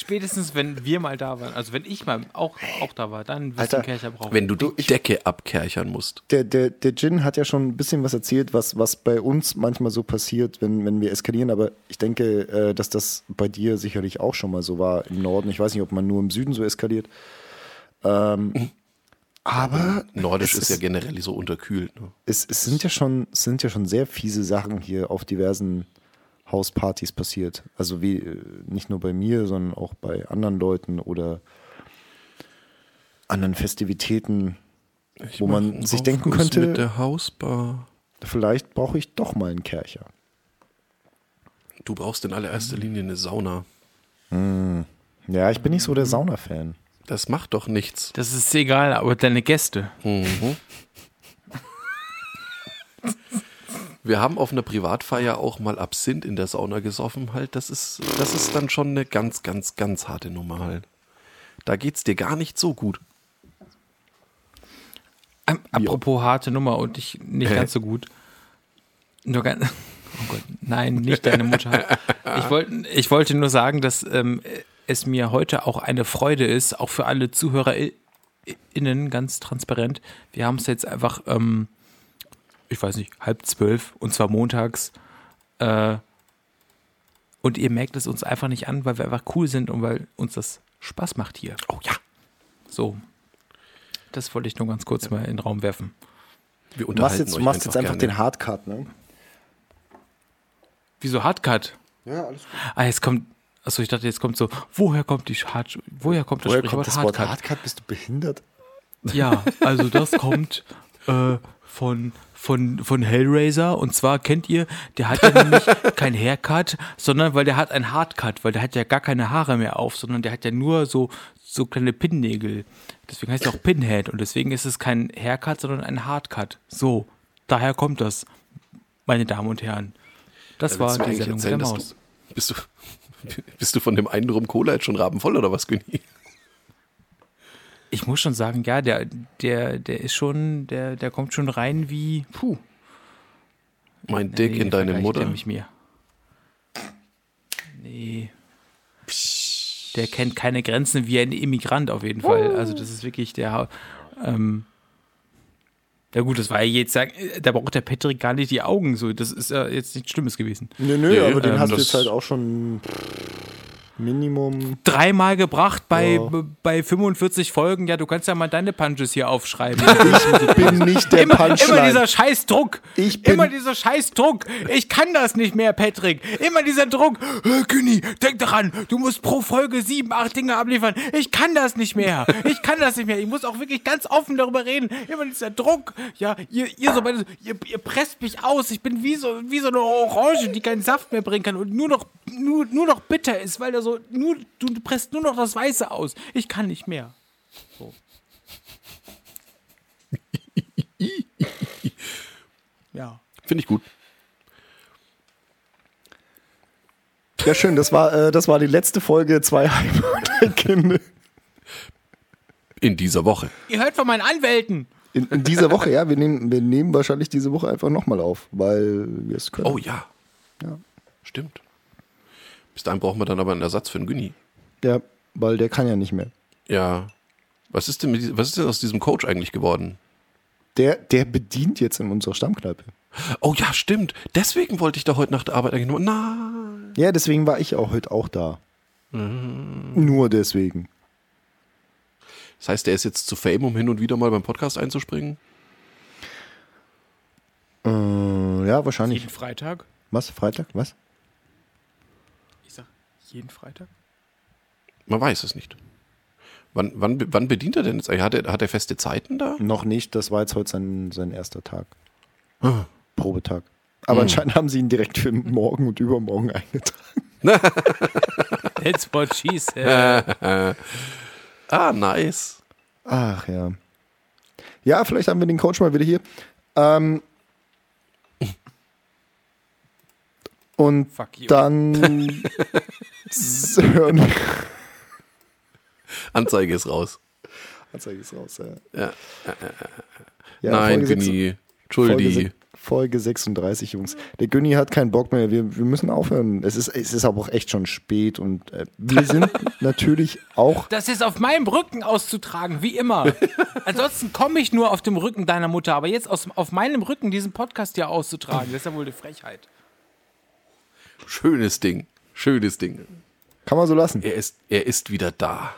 Spätestens, wenn wir mal da waren, also wenn ich mal auch, auch da war, dann wirst Alter, du Kercher brauchen. Wenn du die Decke abkerchern musst. Der, der, der Jin hat ja schon ein bisschen was erzählt, was, was bei uns manchmal so passiert, wenn, wenn wir eskalieren. Aber ich denke, äh, dass das bei dir sicherlich auch schon mal so war im Norden. Ich weiß nicht, ob man nur im Süden so eskaliert. Ähm, aber Nordisch es ist ja generell so unterkühlt. Ne? es, es sind ja schon, es sind ja schon sehr fiese Sachen hier auf diversen Hauspartys passiert. Also wie äh, nicht nur bei mir, sondern auch bei anderen Leuten oder anderen Festivitäten, wo mach man sich denken könnte, Mit der Hausbar. vielleicht brauche ich doch mal einen Kercher. Du brauchst in allererster Linie eine Sauna. Ja, ich bin nicht so der Sauna-Fan. Das macht doch nichts. das ist egal, aber deine Gäste. Mhm. Wir haben auf einer Privatfeier auch mal Absinth in der Sauna gesoffen, halt. Das ist, das ist dann schon eine ganz, ganz, ganz harte Nummer halt. Da geht's dir gar nicht so gut. Ähm, apropos harte Nummer und ich nicht Hä? ganz so gut. Nur ganz, oh Gott, nein, nicht deine Mutter. Ich, wollt, ich wollte nur sagen, dass ähm, es mir heute auch eine Freude ist, auch für alle ZuhörerInnen, ganz transparent. Wir haben es jetzt einfach, ähm, ich weiß nicht, halb zwölf und zwar montags. Äh, und ihr merkt es uns einfach nicht an, weil wir einfach cool sind und weil uns das Spaß macht hier. Oh ja. So. Das wollte ich nur ganz kurz mal in den Raum werfen. Wir Du machst jetzt, du euch machst jetzt einfach gerne. den Hardcut, ne? Wieso Hardcut? Ja, alles gut. Ah, jetzt kommt. Achso, ich dachte, jetzt kommt so, woher kommt die Hard, woher kommt das Woher Sprichwort kommt das Wort Hardcut? Hardcut? Bist du behindert? Ja, also das kommt äh, von, von, von Hellraiser. Und zwar kennt ihr, der hat ja nämlich kein Haircut, sondern weil der hat ein Hardcut, weil der hat ja gar keine Haare mehr auf, sondern der hat ja nur so, so kleine Pinnägel. Deswegen heißt er auch Pinhead und deswegen ist es kein Haircut, sondern ein Hardcut. So, daher kommt das, meine Damen und Herren. Das Da war die Sendung der erzählen, dass Maus. Du, bist, du, bist du von dem einen Rum Cola jetzt schon rabenvoll oder was, Günni? Ich muss schon sagen, ja, der, der, der ist schon, der, der kommt schon rein wie, puh. Mein Dick Nee, in deine Mutter. Der mich mir. Nee. Der kennt keine Grenzen wie ein Immigrant auf jeden Fall. Also das ist wirklich der. Ähm, ja gut, das war ja jetzt, sagen, da braucht der Patrick gar nicht die Augen so. Das ist ja jetzt nichts Schlimmes gewesen. Nö, nö, Nee, aber den ähm, hast du jetzt halt auch schon Minimum. Dreimal gebracht bei, Ja. bei 45 Folgen. Ja, du kannst ja mal deine Punches hier aufschreiben. Ich bin nicht der immer, immer dieser scheiß Druck. Ich bin- immer dieser scheiß Druck. Ich kann das nicht mehr, Patrick. Immer dieser Druck. Günni, denk daran, du musst pro Folge sieben, acht Dinge abliefern. Ich kann das nicht mehr. Ich kann das nicht mehr. Ich muss auch wirklich ganz offen darüber reden. Immer dieser Druck. Ja, ihr, ihr, so ihr, ihr presst mich aus. Ich bin wie so, wie so eine Orange, die keinen Saft mehr bringen kann und nur noch, nur, nur noch bitter ist, weil da so, nur, du presst nur noch das Weiße aus. Ich kann nicht mehr. So. ja. Finde ich gut. Ja, schön, das war, äh, das war die letzte Folge zwei Heimatkinder. In dieser Woche. Ihr hört von meinen Anwälten. In, in dieser Woche, ja, wir nehmen, wir nehmen wahrscheinlich diese Woche einfach nochmal auf, weil wir es können. Oh ja. Ja. Stimmt. Bis dahin brauchen wir dann aber einen Ersatz für einen Günni. Ja, weil der kann ja nicht mehr. Ja. Was ist denn, mit, was ist denn aus diesem Coach eigentlich geworden? Der, der bedient jetzt in unserer Stammkneipe. Oh ja, stimmt. Deswegen wollte ich da heute nach der Arbeit eigentlich nur. Nein. Ja, deswegen war ich auch heute auch da. Nur deswegen. Das heißt, der ist jetzt zu Fame, um hin und wieder mal beim Podcast einzuspringen? Äh, ja, wahrscheinlich. Jeden Freitag? Was? Freitag? Was? Jeden Freitag? Man weiß es nicht. Wann, wann, wann bedient er denn jetzt? Hat er, hat er feste Zeiten da? Noch nicht, das war jetzt heute sein, sein erster Tag. Ah. Probetag. Aber anscheinend haben sie ihn direkt für morgen und übermorgen eingetragen. That's what she said. Ah, nice. Ach ja. Ja, vielleicht haben wir den Coach mal wieder hier. Ähm, Und Fuck you. dann hören wir. Anzeige ist raus. Anzeige ist raus, ja. Ja. Ja, Nein, Folge Günni. Folge, Entschuldi. se- Folge 36, Jungs. Der Günni hat keinen Bock mehr. Wir, wir müssen aufhören. Es ist, es ist aber auch echt schon spät und äh, wir sind natürlich auch. Das ist auf meinem Rücken auszutragen, wie immer. Ansonsten komme ich nur auf dem Rücken deiner Mutter, aber jetzt aus, auf meinem Rücken diesen Podcast hier auszutragen, das ist ja wohl eine Frechheit. Schönes Ding. Schönes Ding. Kann man so lassen. Er ist, er ist wieder da.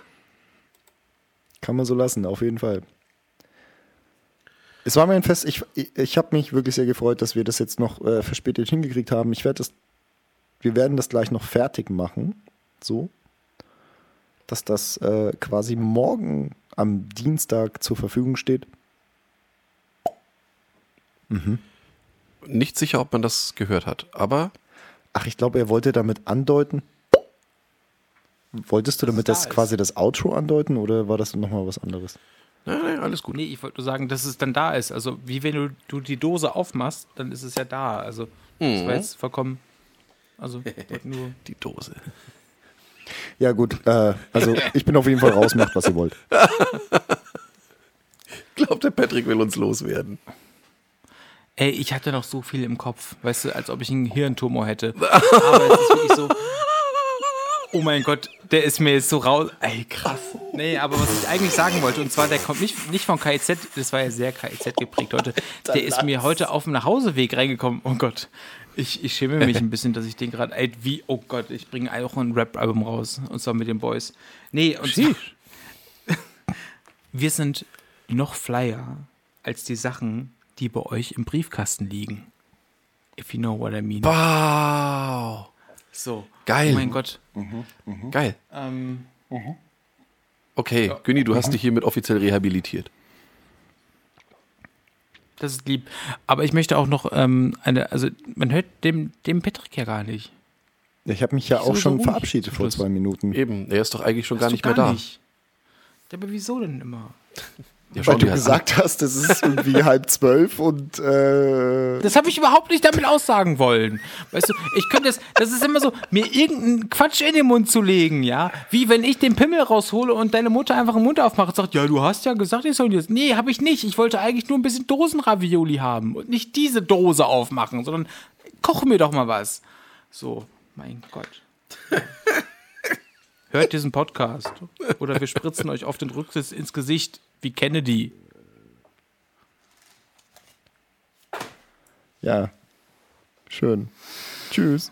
Kann man so lassen, auf jeden Fall. Es war mir ein Fest. Ich, ich, ich habe mich wirklich sehr gefreut, dass wir das jetzt noch äh, verspätet hingekriegt haben. Ich werde das. Wir werden das gleich noch fertig machen. So. Dass das äh, quasi morgen am Dienstag zur Verfügung steht. Nicht sicher, ob man das gehört hat, aber Ach, ich glaube, er wollte damit andeuten. Wolltest du damit da das ist. quasi das Outro andeuten oder war das nochmal was anderes? nein, nein, alles gut. Nee, ich wollte nur sagen, dass es dann da ist. Also, wie wenn du, du die Dose aufmachst, dann ist es ja da. Also, das war jetzt vollkommen. Also, nur. Die Dose. Ja, gut. Äh, also, ich bin auf jeden Fall raus, macht was ihr wollt. Ich glaube, der Patrick will uns loswerden. Ey, ich hatte noch so viel im Kopf, weißt du, als ob ich einen Hirntumor hätte. Aber es ist wirklich so. Oh mein Gott, der ist mir jetzt so raus. Ey, krass. Nee, aber was ich eigentlich sagen wollte, und zwar, der kommt nicht, nicht von KIZ, das war ja sehr KIZ geprägt heute. Der ist mir heute auf dem Nachhauseweg reingekommen. Oh Gott. Ich, ich schäme mich ein bisschen, dass ich den gerade, ey, wie, oh Gott, ich bringe auch ein Rap-Album raus. Und zwar mit den Boys. Nee, und zwar, wir sind noch flyer als die Sachen, die bei euch im Briefkasten liegen. If you know what I mean. Wow. So. Geil. Oh mein Gott. Geil. Ähm, Okay, Günni, du hast dich hiermit offiziell rehabilitiert. das ist lieb. Aber ich möchte auch noch ähm, eine, also man hört dem, dem Patrick ja gar nicht. Ich habe mich ja Ich auch schon verabschiedet vor zwei Minuten. Eben, er ist doch eigentlich schon gar Hast du nicht mehr da. Nicht. Ja, aber wieso denn immer? Ja, Weil du gesagt hast, es ist irgendwie halb zwölf und äh, Das habe ich überhaupt nicht damit aussagen wollen. Weißt du, ich könnte das, das ist immer so, mir irgendeinen Quatsch in den Mund zu legen, ja. Wie wenn ich den Pimmel raushole und deine Mutter einfach den Mund aufmacht und sagt, ja, du hast ja gesagt, ich soll jetzt. Nee, habe ich nicht. Ich wollte eigentlich nur ein bisschen Dosenravioli haben und nicht diese Dose aufmachen, sondern koch mir doch mal was. So, mein Gott. Hört diesen Podcast. Oder wir spritzen euch auf den Rücksitz ins Gesicht wie Kennedy. ja, schön. Tschüss.